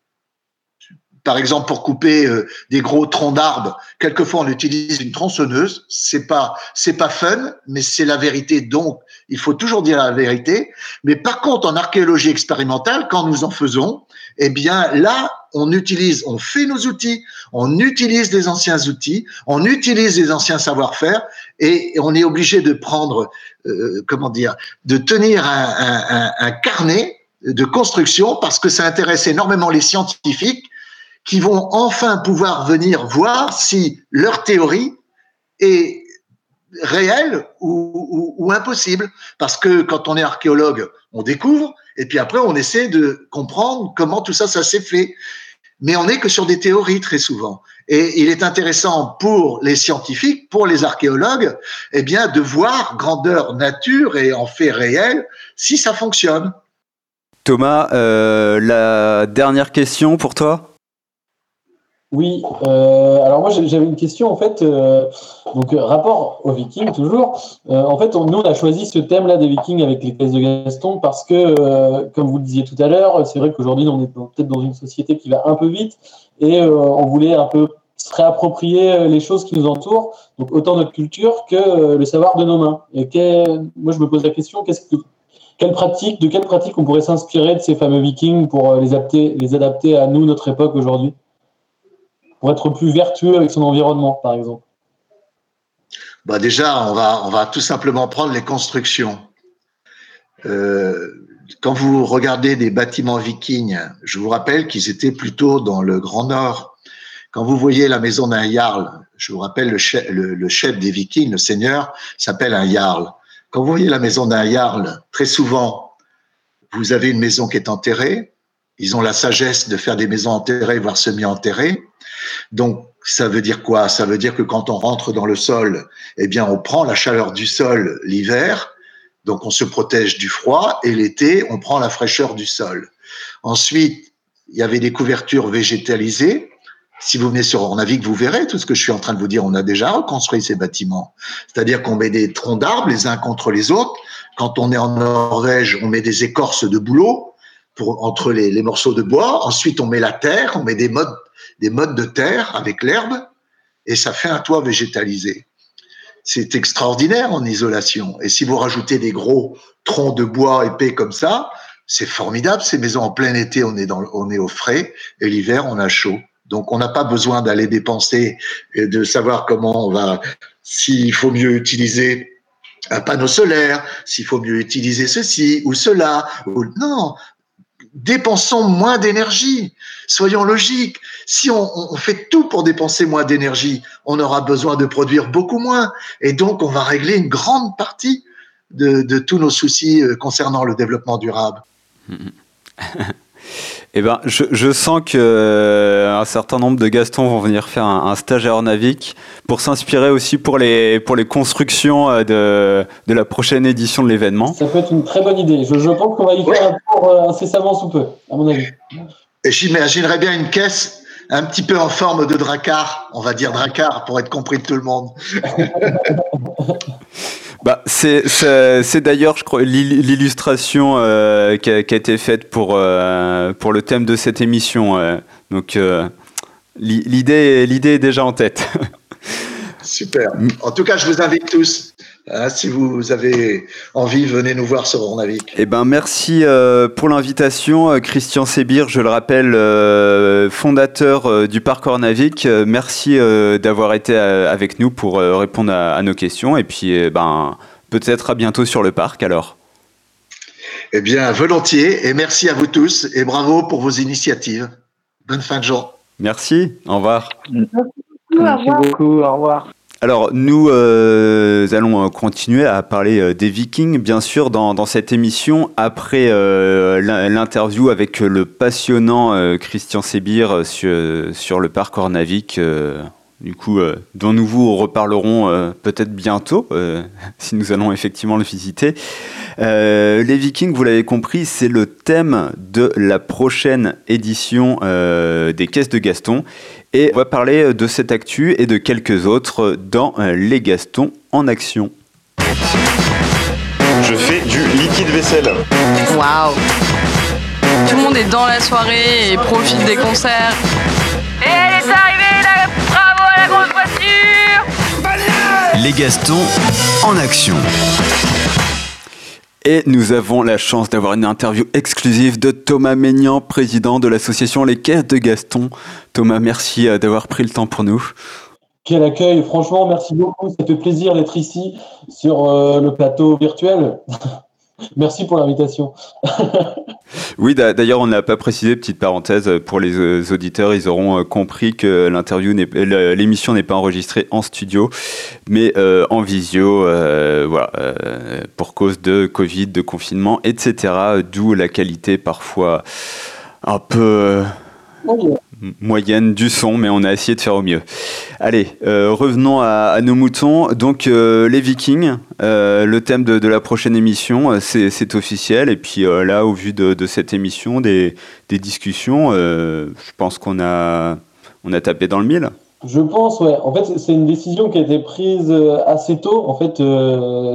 Par exemple, pour couper euh, des gros troncs d'arbres, quelquefois on utilise une tronçonneuse. C'est pas, c'est pas fun, mais c'est la vérité. Donc, il faut toujours dire la vérité. Mais par contre, en archéologie expérimentale, quand nous en faisons, eh bien là, on utilise, on fait nos outils, on utilise des anciens outils, on utilise les anciens savoir-faire, et on est obligé de prendre, euh, comment dire, de tenir un, carnet de construction parce que ça intéresse énormément les scientifiques qui vont enfin pouvoir venir voir si leur théorie est réelle ou, ou impossible. Parce que quand on est archéologue, on découvre, et puis après, on essaie de comprendre comment tout ça, ça s'est fait. Mais on n'est que sur des théories très souvent. Et il est intéressant pour les scientifiques, pour les archéologues, eh bien, de voir grandeur nature et en fait réel si ça fonctionne. Thomas, euh, la dernière question pour toi? Oui, euh, alors moi j'avais une question en fait, euh, donc euh, rapport aux Vikings toujours. en fait, nous on a choisi ce thème-là des Vikings avec les thèses de Gaston parce que, comme vous le disiez tout à l'heure, c'est vrai qu'aujourd'hui on est peut-être dans une société qui va un peu vite et on voulait un peu se réapproprier les choses qui nous entourent, donc autant notre culture que le savoir de nos mains. Et moi je me pose la question, qu'est-ce que quelle pratique, de quelle pratique on pourrait s'inspirer de ces fameux Vikings pour les adapter, les adapter à nous, notre époque aujourd'hui? Pour être plus vertueux avec son environnement, par exemple bah Déjà, on va, on va tout simplement prendre les constructions. Euh, quand vous regardez des bâtiments vikings, je vous rappelle qu'ils étaient plutôt dans le Grand Nord. Quand vous voyez la maison d'un jarl, je vous rappelle le chef, le chef des vikings, le seigneur, s'appelle un jarl. Quand vous voyez la maison d'un jarl, très souvent, vous avez une maison qui est enterrée. Ils ont la sagesse de faire des maisons enterrées, voire semi-enterrées. Donc, ça veut dire quoi? Ça veut dire que quand on rentre dans le sol, eh bien, on prend la chaleur du sol l'hiver, donc on se protège du froid, et l'été, on prend la fraîcheur du sol. Ensuite, il y avait des couvertures végétalisées. Si vous venez sur Ornavic, vous verrez tout ce que je suis en train de vous dire. On a déjà reconstruit ces bâtiments. C'est-à-dire qu'on met des troncs d'arbres les uns contre les autres. Quand on est en Norvège, on met des écorces de bouleau pour, entre les, les morceaux de bois. Ensuite, on met la terre, on met des modes des modes de terre avec l'herbe et ça fait un toit végétalisé. C'est extraordinaire en isolation. Et si vous rajoutez des gros troncs de bois épais comme ça, c'est formidable. Ces maisons en plein été, on est, dans, on est au frais et l'hiver, on a chaud. Donc, on n'a pas besoin d'aller dépenser et de savoir comment on va, s'il faut mieux utiliser un panneau solaire, s'il faut mieux utiliser ceci ou cela. Ou... Non, dépensons moins d'énergie. Soyons logiques. Si on, fait tout pour dépenser moins d'énergie, on aura besoin de produire beaucoup moins. Et donc, on va régler une grande partie de, tous nos soucis euh, concernant le développement durable. (laughs) Eh ben, je, sens que euh, un certain nombre de Gastons vont venir faire un, stage à Ornavic pour s'inspirer aussi pour les, pour les constructions euh, de, de la prochaine édition de l'événement. Ça peut être une très bonne idée. Je, pense qu'on va y faire un tour euh, incessamment sous peu, à mon avis. Et j'imaginerais bien une caisse un petit peu en forme de dracar, on va dire dracar pour être compris de tout le monde. (laughs) Bah, c'est, d'ailleurs, je crois, l'illustration euh, qui, a, été faite pour, euh, pour le thème de cette émission. Euh. donc, l'idée est déjà en tête. (laughs) Super. En tout cas, je vous invite tous Hein, si vous avez envie, venez nous voir sur Ornavic. Eh ben, merci euh, pour l'invitation, euh, Christian Sébir, je le rappelle, euh, fondateur du parc Ornavic. merci d'avoir été avec nous pour répondre à, nos questions. Et puis, ben, peut-être à bientôt sur le parc alors. Eh bien, volontiers. Et merci à vous tous. Et bravo pour vos initiatives. Bonne fin de journée. Merci. Au revoir. Merci beaucoup. Au revoir. Alors, nous euh, allons euh, continuer à parler euh, des Vikings, bien sûr, dans, cette émission, après l'interview avec le passionnant Christian Sébir sur, le parc Ornavic. du coup, dont nous vous reparlerons peut-être bientôt, (laughs) si nous allons effectivement le visiter. les Vikings, vous l'avez compris, c'est le thème de la prochaine édition des Caisses de Gaston. Et on va parler de cette actu et de quelques autres dans Les Gastons en action. Je fais du liquide vaisselle. Waouh Tout le monde est dans la soirée et profite des concerts. Et elle est arrivée, là Bravo à la grosse voiture Les Gastons en action. Et nous avons la chance d'avoir une interview exclusive de Thomas Maignan, président de l'association Les Caisses de Gaston. Thomas, merci euh, d'avoir pris le temps pour nous. Quel accueil, franchement, merci beaucoup. Ça fait plaisir d'être ici sur euh, le plateau virtuel. (laughs) merci pour l'invitation. oui, d'ailleurs, on n'a pas précisé, petite parenthèse, pour les euh, auditeurs, ils auront euh, compris que l'interview, l'émission n'est pas enregistrée en studio, mais en visio, voilà, pour cause de Covid, de confinement, etc. D'où la qualité parfois un peu moyenne du son, mais on a essayé de faire au mieux. Allez, euh, revenons à, nos moutons. Donc, euh, les Vikings, euh, le thème de, la prochaine émission, c'est officiel. Et puis là, au vu de, cette émission, des, discussions, je pense qu'on a, on a tapé dans le mille. Je pense, ouais. En fait, c'est une décision qui a été prise assez tôt. En fait,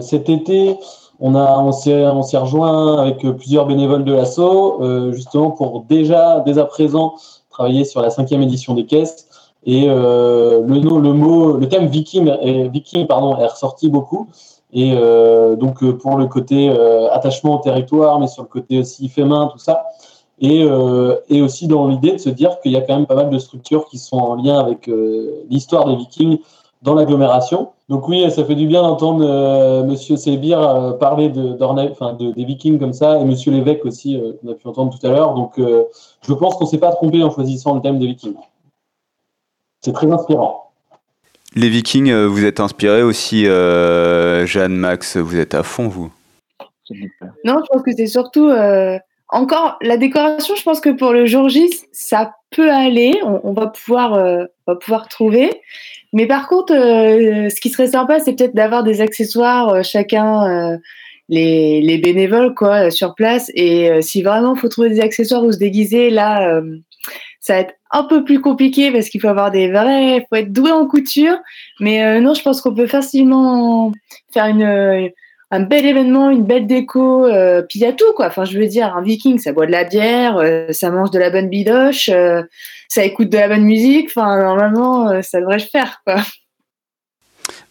cet été, on, a, on s'est rejoint avec plusieurs bénévoles de l'assaut, justement pour déjà, dès à présent, travaillé sur la cinquième édition des caisses. Et euh, le, mot, le thème viking, est, viking pardon, est ressorti beaucoup. Et euh, donc euh, pour le côté attachement au territoire, mais sur le côté aussi fait main, tout ça. Et aussi dans l'idée de se dire qu'il y a quand même pas mal de structures qui sont en lien avec l'histoire des vikings dans l'agglomération. Donc oui, ça fait du bien d'entendre euh, Monsieur Sébir euh, parler de, enfin, de, des Vikings comme ça, et Monsieur l'évêque aussi, euh, qu'on a pu entendre tout à l'heure. Donc je pense qu'on ne s'est pas trompé en choisissant le thème des Vikings. C'est très inspirant. Les Vikings, vous êtes inspiré aussi, Jeanne, Max, vous êtes à fond, vous? Non, je pense que c'est surtout encore la décoration. Je pense que pour le jour J, ça peut aller. On, va pouvoir, on va pouvoir trouver. Mais par contre, euh, ce qui serait sympa, c'est peut-être d'avoir des accessoires euh, chacun, euh, les, les, bénévoles quoi, sur place. Et si vraiment il faut trouver des accessoires ou se déguiser, là, ça va être un peu plus compliqué parce qu'il faut avoir des vrais, faut être doué en couture. Mais non, je pense qu'on peut facilement faire une un bel événement, une belle déco, euh, puis il y a tout quoi. Enfin, je veux dire, un viking, ça boit de la bière, euh, ça mange de la bonne bidoche, euh, ça écoute de la bonne musique. Enfin, normalement, ça devrait le faire.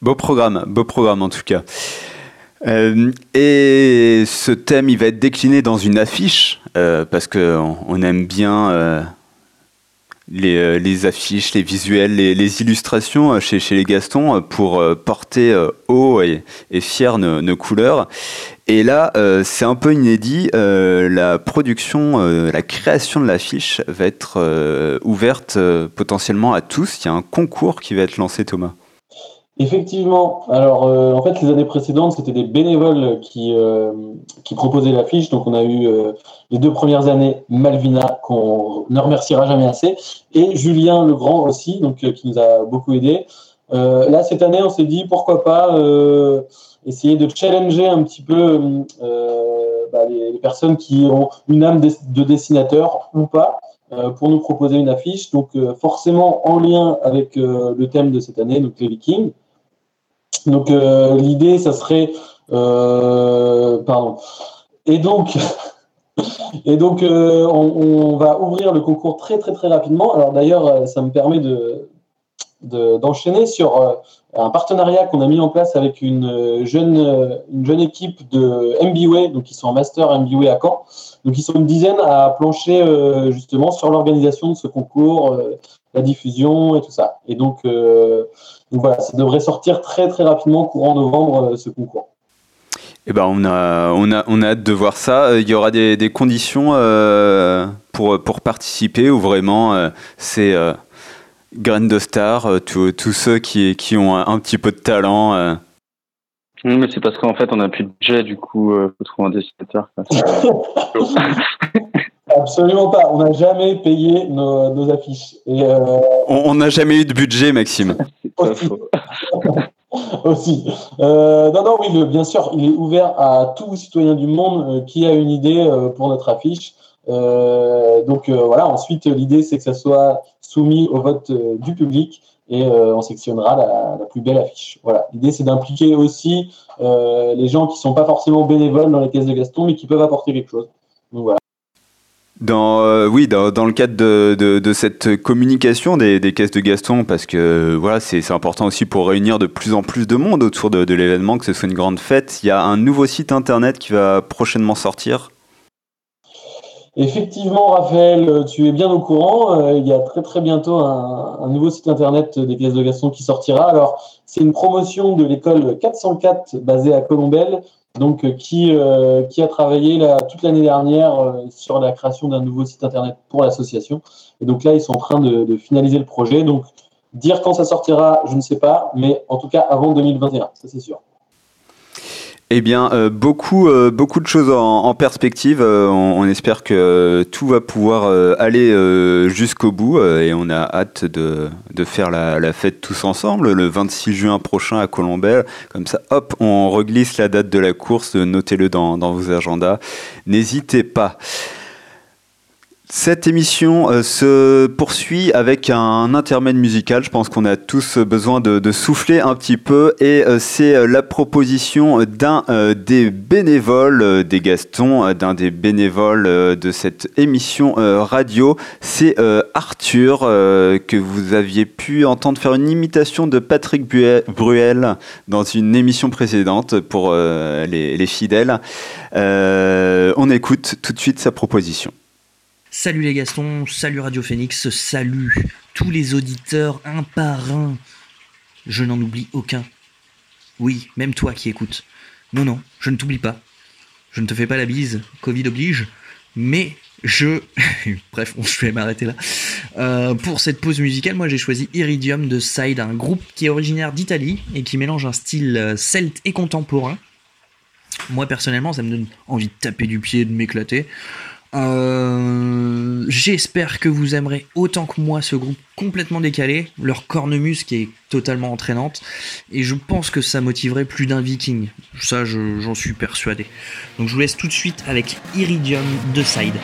Beau programme, beau programme en tout cas. et ce thème, il va être décliné dans une affiche parce qu'on on aime bien euh, les, affiches, les visuels, les, illustrations euh, chez, les Gastons euh, pour porter haut et, fier nos, couleurs. Et là, c'est un peu inédit. la production, la création de l'affiche va être ouverte potentiellement à tous. Il y a un concours qui va être lancé, Thomas. Effectivement. Alors, euh, en fait, les années précédentes, c'était des bénévoles qui, euh, qui proposaient l'affiche. Donc, on a eu euh, les deux premières années Malvina, qu'on ne remerciera jamais assez, et Julien Legrand aussi, donc qui nous a beaucoup aidé. là, cette année, on s'est dit pourquoi pas essayer de challenger un petit peu bah, les, les, personnes qui ont une âme de dessinateur ou pas. pour nous proposer une affiche, donc forcément en lien avec le thème de cette année, donc les Vikings. Donc euh, l'idée, ça serait, euh, pardon. Et donc, (laughs) et donc euh, on, va ouvrir le concours très très très rapidement. Alors d'ailleurs, ça me permet de d'enchaîner sur un partenariat qu'on a mis en place avec une jeune, une jeune équipe de MBWay, donc ils sont en master MBWay à Caen. Donc ils sont une dizaine à plancher justement sur l'organisation de ce concours, la diffusion et tout ça. Et donc, voilà, ça devrait sortir très très rapidement courant novembre euh, ce concours. Eh ben, on, a, on, a, on a hâte de voir ça. Euh, il y aura des, des conditions euh, pour, pour participer ou vraiment c'est graines de star, tous ceux qui, qui ont un, petit peu de talent. Oui, mais c'est parce qu'en fait, on n'a plus de budget, du coup, il faut trouver un dessinateur. (laughs) Absolument pas. On n'a jamais payé nos, nos affiches. Et, euh, On n'a jamais eu de budget, Maxime. (laughs) aussi. (laughs) aussi. Euh, non, non, oui, le- bien sûr, il est ouvert à tout citoyen du monde euh, qui a une idée euh, pour notre affiche. Euh, donc euh, voilà, ensuite, l'idée, c'est que ça soit soumis au vote euh, du public et euh, on sectionnera la, plus belle affiche. Voilà. L'idée, c'est d'impliquer aussi euh, les gens qui sont pas forcément bénévoles dans les caisses de Gaston, mais qui peuvent apporter quelque chose. Donc voilà. Dans, oui, dans, dans le cadre de, de, cette communication des, des caisses de Gaston, parce que voilà, c'est important aussi pour réunir de plus en plus de monde autour de l'événement, que ce soit une grande fête. Il y a un nouveau site internet qui va prochainement sortir. Effectivement, Raphaël, euh, tu es bien au courant. Euh, il y a très très bientôt un, nouveau site internet des pièces de Gaston qui sortira. Alors, c'est une promotion de l'école 404 basée à Colombelle, donc euh, qui euh, a travaillé toute l'année dernière euh, sur la création d'un nouveau site internet pour l'association. Et donc là, ils sont en train de, de finaliser le projet. Donc, dire quand ça sortira, je ne sais pas, mais en tout cas avant 2021, ça c'est sûr. Eh bien, euh, beaucoup, euh, beaucoup de choses en, en perspective. Euh, on, on espère que tout va pouvoir euh, aller euh, jusqu'au bout euh, et on a hâte de, de faire la, la fête tous ensemble le 26 juin prochain à Colombelle. Comme ça, hop, on reglisse la date de la course. Notez-le dans, dans vos agendas. N'hésitez pas. Cette émission euh, se poursuit avec un intermède musical. Je pense qu'on a tous besoin de, souffler un petit peu et euh, c'est euh, la proposition d'un des bénévoles des Gastons, d'un des bénévoles de cette émission radio. C'est Arthur que vous aviez pu entendre faire une imitation de Patrick Bruel dans une émission précédente pour les, les fidèles. On écoute tout de suite sa proposition. Salut les Gastons, salut Radio Phoenix, salut tous les auditeurs un par un. Je n'en oublie aucun. Oui, même toi qui écoutes. Non, non, je ne t'oublie pas. Je ne te fais pas la bise, Covid oblige, mais je... (laughs) Bref, je vais m'arrêter là. Euh, pour cette pause musicale, moi j'ai choisi Iridium de Side, un groupe qui est originaire d'Italie et qui mélange un style euh, celte et contemporain. Moi personnellement, ça me donne envie de taper du pied, de m'éclater. Euh, J'espère que vous aimerez autant que moi ce groupe complètement décalé, leur cornemuse qui est totalement entraînante, et je pense que ça motiverait plus d'un viking. Ça, je- j'en suis persuadé. Donc je vous laisse tout de suite avec Iridium de Side.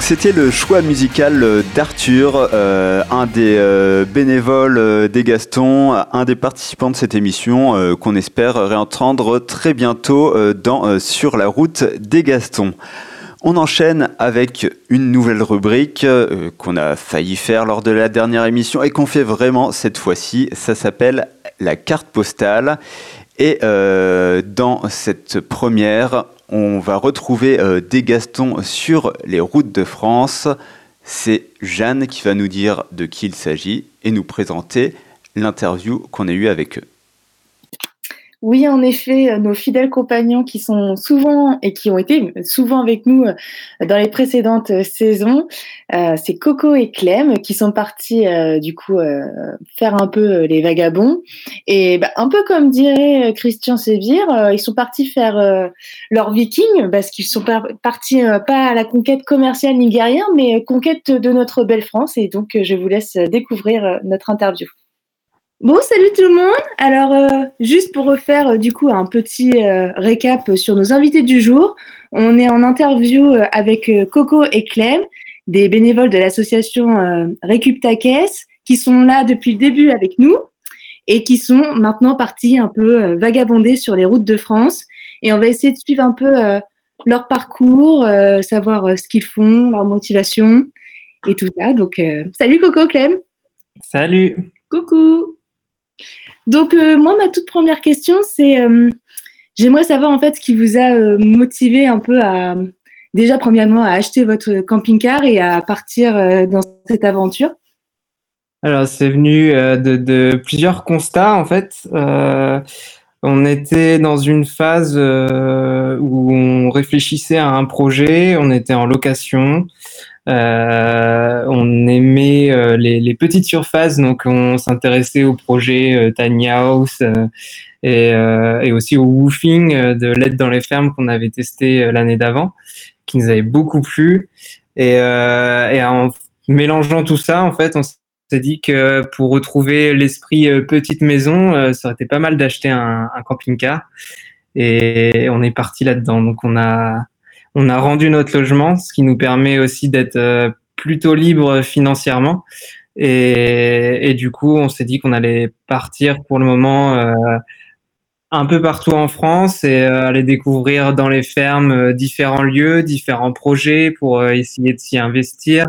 C'était le choix musical euh, d'Arthur, euh, un des euh, bénévoles des Gastons, un des participants de cette émission qu'on espère réentendre très bientôt dans Sur la route des Gastons. On enchaîne avec une nouvelle rubrique qu'on a failli faire lors de la dernière émission et qu'on fait vraiment cette fois-ci. Ça s'appelle la carte postale. Et dans cette première, on va retrouver euh, des Gastons sur les routes de France. C'est Jeanne qui va nous dire de qui il s'agit et nous présenter l'interview qu'on a eue avec eux. Oui, en effet, euh, nos fidèles compagnons qui sont souvent et qui ont été souvent avec nous euh, dans les précédentes euh, saisons, c'est Coco et Clem qui sont partis du coup faire un peu les vagabonds. Et bah, un peu comme dirait Christian Sévire, ils sont partis faire leur viking parce qu'ils sont partis pas à la conquête commerciale ni guerrière, mais conquête de notre belle France. Et donc, je vous laisse découvrir notre interview. Bon, salut tout le monde. Alors, euh, juste pour refaire euh, du coup un petit euh, récap sur nos invités du jour, on est en interview avec Coco et Clem, des bénévoles de l'association Récup ta caisse, qui sont là depuis le début avec nous et qui sont maintenant partis un peu vagabonder sur les routes de France. Et on va essayer de suivre un peu leur parcours, savoir ce qu'ils font, leur motivation et tout ça. Donc, salut Coco, Clem. Salut. Coucou. Donc, euh, moi, ma toute première question, c'est euh, j'aimerais savoir en fait ce qui vous a euh, motivé un peu à, déjà, premièrement, à acheter votre camping-car et à partir dans cette aventure. Alors, c'est venu de, plusieurs constats en fait. on était dans une phase où on réfléchissait à un projet, on était en location. Euh, on aimait euh, les, petites surfaces, donc on s'intéressait au projet euh, Tiny House et, aussi au woofing de l'aide dans les fermes qu'on avait testé l'année d'avant, qui nous avait beaucoup plu. Et, en mélangeant tout ça, en fait, on s'est dit que pour retrouver l'esprit petite maison, ça aurait été pas mal d'acheter un, un camping-car. Et on est parti là-dedans. Donc on a on a rendu notre logement, ce qui nous permet aussi d'être euh, plutôt libre financièrement. Et, du coup, on s'est dit qu'on allait partir pour le moment euh, un peu partout en France et euh, aller découvrir dans les fermes différents lieux, différents projets pour essayer de s'y investir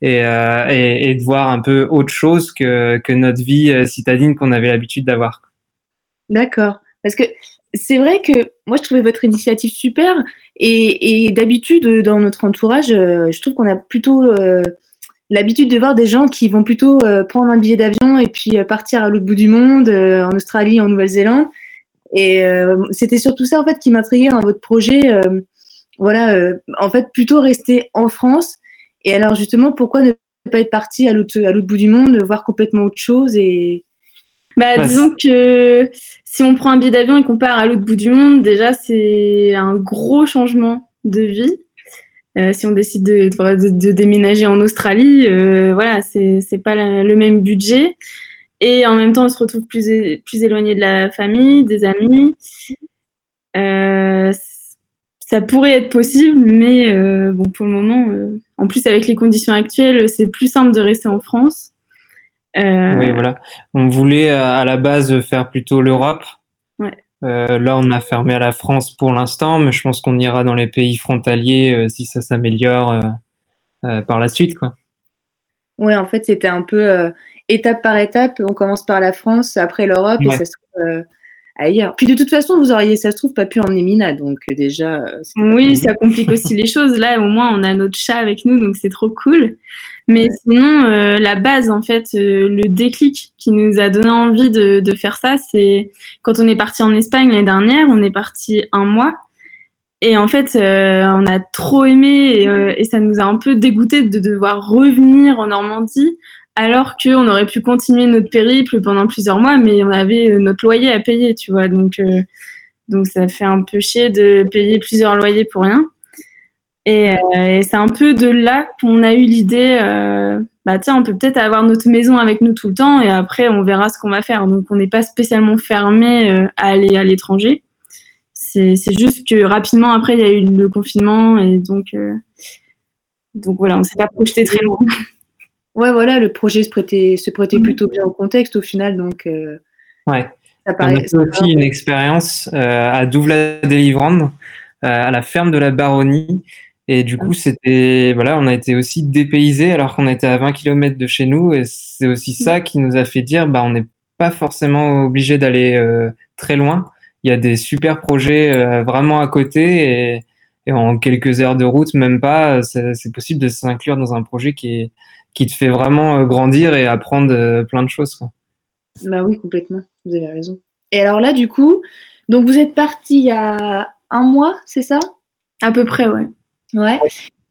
et, et, de voir un peu autre chose que, que notre vie citadine qu'on avait l'habitude d'avoir. D'accord. Parce que c'est vrai que moi, je trouvais votre initiative super. Et, d'habitude, dans notre entourage, euh, je trouve qu'on a plutôt euh, l'habitude de voir des gens qui vont plutôt euh, prendre un billet d'avion et puis partir à l'autre bout du monde, en Australie, en Nouvelle-Zélande. Et c'était surtout ça, en fait, qui m'intriguait dans votre projet. voilà, en fait, plutôt rester en France. Et alors, justement, pourquoi ne pas être parti à l'autre bout du monde, voir complètement autre chose et bah, disons que si on prend un billet d'avion et qu'on part à l'autre bout du monde, déjà, c'est un gros changement de vie. Euh, si on décide de, de, déménager en Australie, euh, voilà, c'est pas le même budget. Et en même temps, on se retrouve plus, plus éloigné de la famille, des amis. Euh, ça pourrait être possible, mais euh, bon, pour le moment, en plus avec les conditions actuelles, c'est plus simple de rester en France. Euh, oui, voilà. On voulait euh, à la base faire plutôt l'Europe. Euh, là, on a fermé à la France pour l'instant, mais je pense qu'on ira dans les pays frontaliers si ça s'améliore par la suite. Quoi. Oui, en fait, c'était un peu étape par étape. On commence par la France, après l'Europe, et ça se trouve ailleurs. Puis de toute façon, vous auriez, ça se trouve, pas pu emmener Mina, donc déjà. Oui, ça complique aussi les choses. Là, au moins, on a notre chat avec nous, donc c'est trop cool. Mais sinon, euh, la base, en fait, euh, le déclic qui nous a donné envie de, de faire ça, c'est quand on est parti en Espagne l'année dernière, on est parti un mois. Et en fait, euh, on a trop aimé et, et, ça nous a un peu dégoûté de devoir revenir en Normandie alors qu'on aurait pu continuer notre périple pendant plusieurs mois, mais on avait notre loyer à payer, tu vois. Donc, donc ça fait un peu chier de payer plusieurs loyers pour rien. Euh, et, c'est un peu de là qu'on a eu l'idée, euh, bah tiens, on peut peut-être avoir notre maison avec nous tout le temps et après on verra ce qu'on va faire. Donc on n'est pas spécialement fermé euh, à aller à l'étranger. C'est juste que rapidement après il y a eu le confinement et donc Donc voilà, on s'est pas projeté très loin. Ouais, voilà, le projet se prêtait, se prêtait plutôt bien au contexte au final, donc. euh, Ouais. ça On paraît. a fait aussi une expérience euh, à Douvla-Délivrande, euh, à la ferme de la Baronnie. Et du coup, c'était, voilà, on a été aussi dépaysés alors qu'on était à 20 km de chez nous. Et c'est aussi ça qui nous a fait dire, bah, on n'est pas forcément obligé d'aller euh, très loin. Il y a des super projets euh, vraiment à côté et, et en quelques heures de route, même pas, c'est possible de s'inclure dans un projet qui, est, qui te fait vraiment euh, grandir et apprendre euh, plein de choses. Quoi. Bah oui, complètement. Vous avez raison. Et alors là, du coup, donc vous êtes parti il y a un mois, c'est ça? À peu près, ouais. Ouais.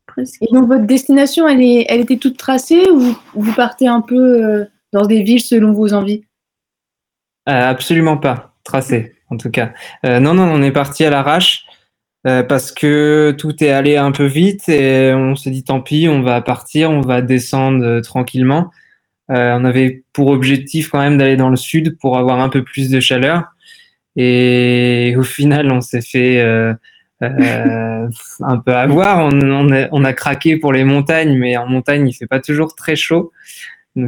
Presque. Et donc votre destination, elle, est, elle était toute tracée ou vous, partez un peu euh, dans des villes selon vos envies? Euh, absolument pas tracé, en tout cas. Euh, non, non, on est parti à l'arrache euh, parce que tout est allé un peu vite et on s'est dit tant pis, on va partir, on va descendre euh, tranquillement. Euh, on avait pour objectif quand même d'aller dans le sud pour avoir un peu plus de chaleur. Et au final, on s'est fait (laughs) un peu avoir. On, a, craqué pour les montagnes, mais en montagne, il fait pas toujours très chaud.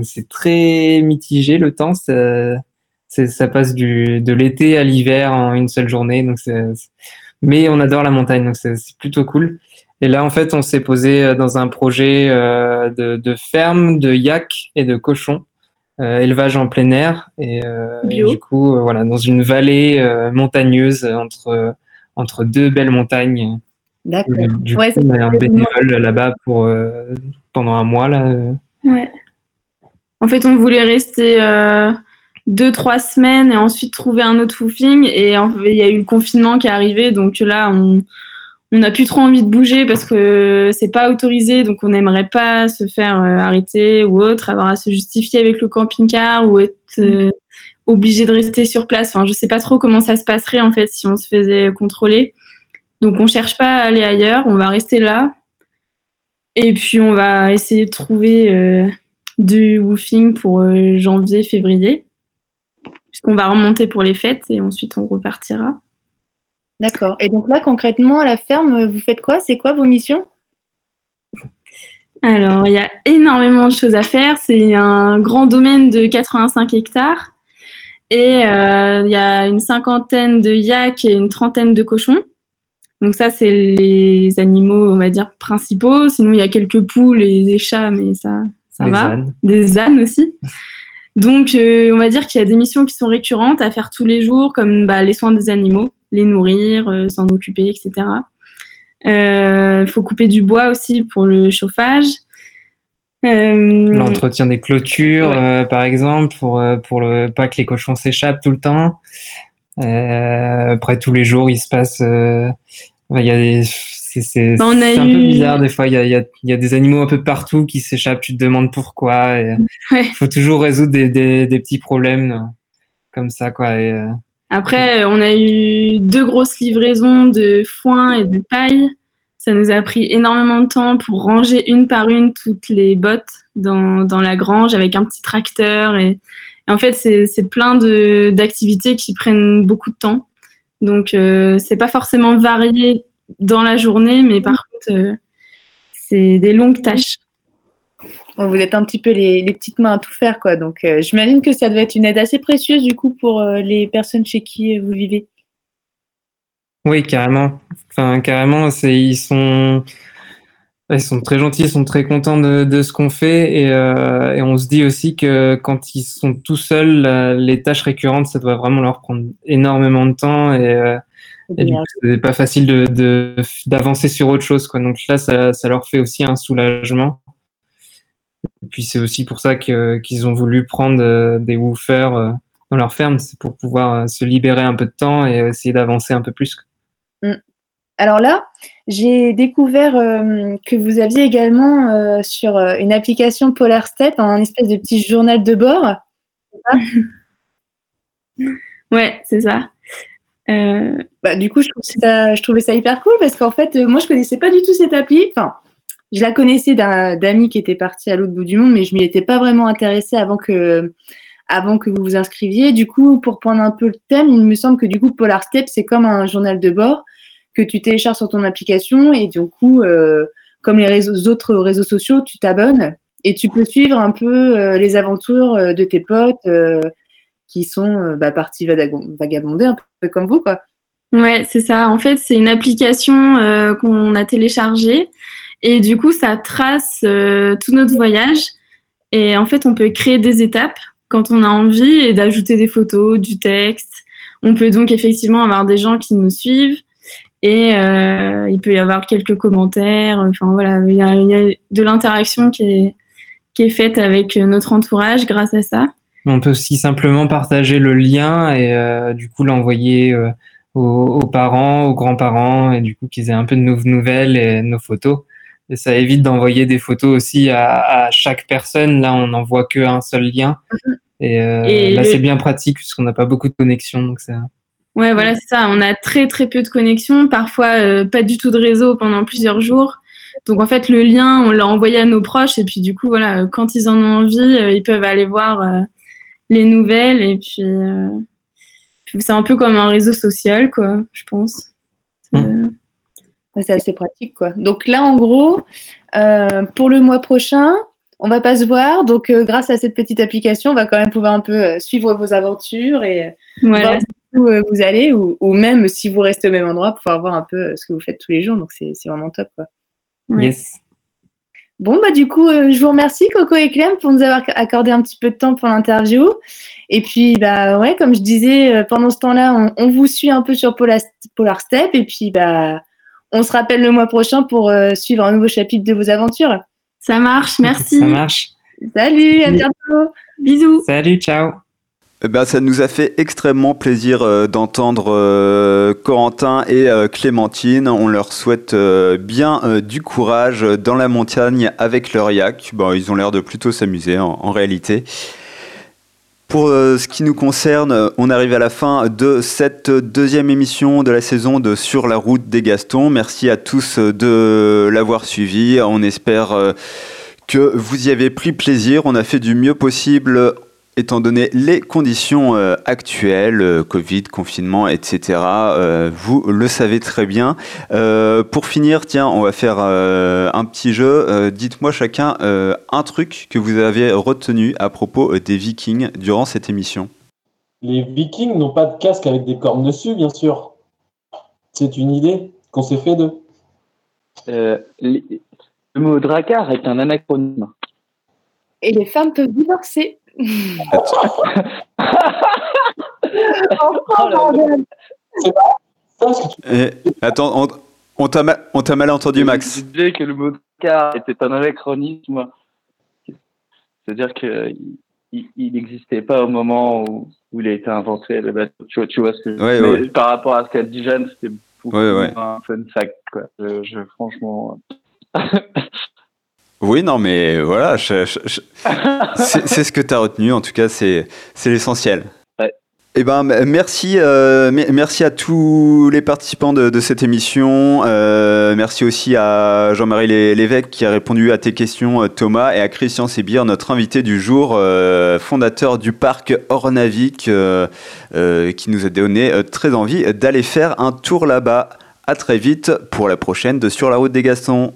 C'est très mitigé le temps. Ça, passe de l'été à l'hiver en une seule journée. Donc c'est- mais on adore la montagne, donc c'est plutôt cool. Et là, en fait, on s'est posé euh, dans un projet euh, de, de ferme, de yak et de cochons, euh, élevage en plein air. Et, euh, et du coup, voilà, dans une vallée montagneuse entre, entre deux belles montagnes. D'accord. Du Ouais, coup, on a un bénévole là-bas pour, pendant un mois. Là. Ouais. En fait, on voulait rester deux, trois semaines et ensuite trouver un autre woofing. Et il y a eu le confinement qui est arrivé. Donc là, on on n'a plus trop envie de bouger parce que c'est pas autorisé. Donc on n'aimerait pas se faire euh, arrêter ou autre, avoir à se justifier avec le camping-car ou être euh, obligé de rester sur place. Enfin, je sais pas trop comment ça se passerait en fait si on se faisait contrôler. Donc on cherche pas à aller ailleurs. On va rester là. Et puis on va essayer de trouver euh, du woofing pour janvier, février. Puisqu'on va remonter pour les fêtes et ensuite on repartira. D'accord. Et donc là, concrètement, à la ferme, vous faites quoi? C'est quoi vos missions? Alors, il y a énormément de choses à faire. C'est un grand domaine de 85 hectares. Et euh, il y a une cinquantaine de yaks et une trentaine de cochons. Donc ça, c'est les animaux, on va dire, principaux. Sinon, il y a quelques poules et des chats, mais ça, ça Des va. ânes. Des ânes aussi. Donc, euh, on va dire qu'il y a des missions qui sont récurrentes à faire tous les jours, comme bah, les soins des animaux, les nourrir, euh, s'en occuper, etc. Il faut couper du bois aussi pour le chauffage. Euh, L'entretien des clôtures, euh, par exemple, pour, euh, pour le, pas que les cochons s'échappent tout le temps. Euh, après, tous les jours, il se passe. euh, Il y a des. C'est c'est- Bah, un peu eu- bizarre, des fois. Il y a, il y, a, il y a des animaux un peu partout qui s'échappent. Tu te demandes pourquoi. Il (laughs) Ouais. faut toujours résoudre des, des, des petits problèmes euh, comme ça, quoi. Et, euh, Après, on a eu deux grosses livraisons de foin et de paille. Ça nous a pris énormément de temps pour ranger une par une toutes les bottes dans, dans la grange avec un petit tracteur. Et, et en fait, c'est plein d'activités qui prennent beaucoup de temps. Donc, euh, c'est pas forcément varié dans la journée, mais par contre, euh, c'est des longues tâches. Vous êtes un petit peu les, les petites mains à tout faire, quoi. Donc, euh, j'imagine que ça doit être une aide assez précieuse, du coup, pour euh, les personnes chez qui euh, vous vivez. Oui, carrément. Enfin, carrément, c'est ils sont ils sont très gentils, ils sont très contents de, de ce qu'on fait et, euh, et on se dit aussi que quand ils sont tout seuls, la- les tâches récurrentes, ça doit vraiment leur prendre énormément de temps et, euh, et du coup, c'est pas facile de d'avancer sur autre chose, quoi. Donc là, ça, ça leur fait aussi un soulagement. Et puis c'est aussi pour ça que qu'ils ont voulu prendre euh, des woofers euh, dans leur ferme, c'est pour pouvoir euh, se libérer un peu de temps et essayer d'avancer un peu plus. Mm. Alors là, j'ai découvert euh, que vous aviez également euh, sur une application Polar Step un espèce de petit journal de bord. (laughs) Ouais, c'est ça. Euh, Bah, du coup, je, trouvais ça hyper cool parce qu'en fait, euh, moi, je connaissais pas du tout cette appli. Enfin, je la connaissais d'amis qui étaient partis à l'autre bout du monde, mais je m'y étais pas vraiment intéressée avant que, avant que vous vous inscriviez. Du coup, pour prendre un peu le thème, il me semble que du coup, Polar Step, c'est comme un journal de bord que tu télécharges sur ton application et du coup, euh, comme les autres réseaux sociaux, tu t'abonnes et tu peux suivre un peu les aventures de tes potes qui sont bah, partis vagabonder un peu comme vous, quoi. Ouais, c'est ça. En fait, c'est une application qu'on a téléchargée et du coup, ça trace tout notre voyage. Et en fait, on peut créer des étapes quand on a envie et d'ajouter des photos, du texte. On peut donc effectivement avoir des gens qui nous suivent et euh, il peut y avoir quelques commentaires. Enfin voilà, il y a, de l'interaction qui est faite avec notre entourage grâce à ça. On peut aussi simplement partager le lien et euh, du coup l'envoyer euh, aux, aux, parents, aux grands-parents et du coup qu'ils aient un peu de nos nouvelles et nos photos. Et ça évite d'envoyer des photos aussi à, à chaque personne. Là, on n'envoie qu'un seul lien. Mm-hmm. Et, euh, et là, le... c'est bien pratique puisqu'on n'a pas beaucoup de connexions. Donc ça... Ouais, voilà, c'est ça. On a très très peu de connexions, parfois pas du tout de réseau pendant plusieurs jours. Donc en fait, le lien, on l'a envoyé à nos proches et puis du coup, voilà, quand ils en ont envie, ils peuvent aller voir les nouvelles et puis, euh, puis c'est un peu comme un réseau social, quoi, je pense. Mmh. C'est assez pratique, quoi. Donc là, en gros, pour le mois prochain, on va pas se voir. Donc, euh, grâce à cette petite application, on va quand même pouvoir un peu euh, suivre vos aventures et voilà. voir où euh, vous allez, ou, ou, même si vous restez au même endroit, pouvoir voir un peu ce que vous faites tous les jours. Donc, c'est vraiment top. Quoi. Yes. Bon, bah, du coup, je vous remercie, Coco et Clem, pour nous avoir accordé un petit peu de temps pour l'interview. Et puis, bah, ouais, comme je disais, pendant ce temps-là, on, on, vous suit un peu sur Polar, Polar Step. Et puis, bah, on se rappelle le mois prochain pour suivre un nouveau chapitre de vos aventures. Ça marche, merci. Ça marche. Salut, à bientôt. Bisous. Salut, ciao. Eh ben, ça nous a fait extrêmement plaisir euh, d'entendre euh, Corentin et euh, Clémentine. On leur souhaite bien du courage dans la montagne avec leur yak. Bon, ils ont l'air de plutôt s'amuser en, en, réalité. Pour ce qui nous concerne, on arrive à la fin de cette deuxième émission de la saison de Sur la route des Gastons. Merci à tous de l'avoir suivi. On espère que vous y avez pris plaisir. On a fait du mieux possible étant donné les conditions euh, actuelles, euh, Covid, confinement, etc. Euh, vous le savez très bien. Euh, pour finir, tiens, on va faire euh, un petit jeu. Dites-moi chacun un truc que vous avez retenu à propos des Vikings durant cette émission. Les Vikings n'ont pas de casque avec des cornes dessus, bien sûr. C'est une idée qu'on s'est fait d'eux. le mot dracar est un anachronisme. Et les femmes peuvent divorcer. Et, attends, on, t'a mal, mal, entendu, Max. Je disais que le mot car était un anachronisme. C'est-à-dire qu'il n'existait pas au moment où, où, il a été inventé. Tu, vois, tu vois ce que ouais, ouais. Par rapport à ce qu'a dit Jeanne, c'était beaucoup ouais, un fun fact. Quoi. Je, je franchement. Oui, non, mais voilà, je, je, je... c'est ce que tu as retenu. En tout cas, c'est l'essentiel. Ouais. Eh ben, merci, euh, merci à tous les participants de, de cette émission. Euh, merci aussi à Jean-Marie Lévesque qui a répondu à tes questions, euh, Thomas, et à Christian Sébir, notre invité du jour, euh, fondateur du parc Ornavik, euh, qui nous a donné très envie d'aller faire un tour là-bas. À très vite pour la prochaine de Sur la route des Gastons.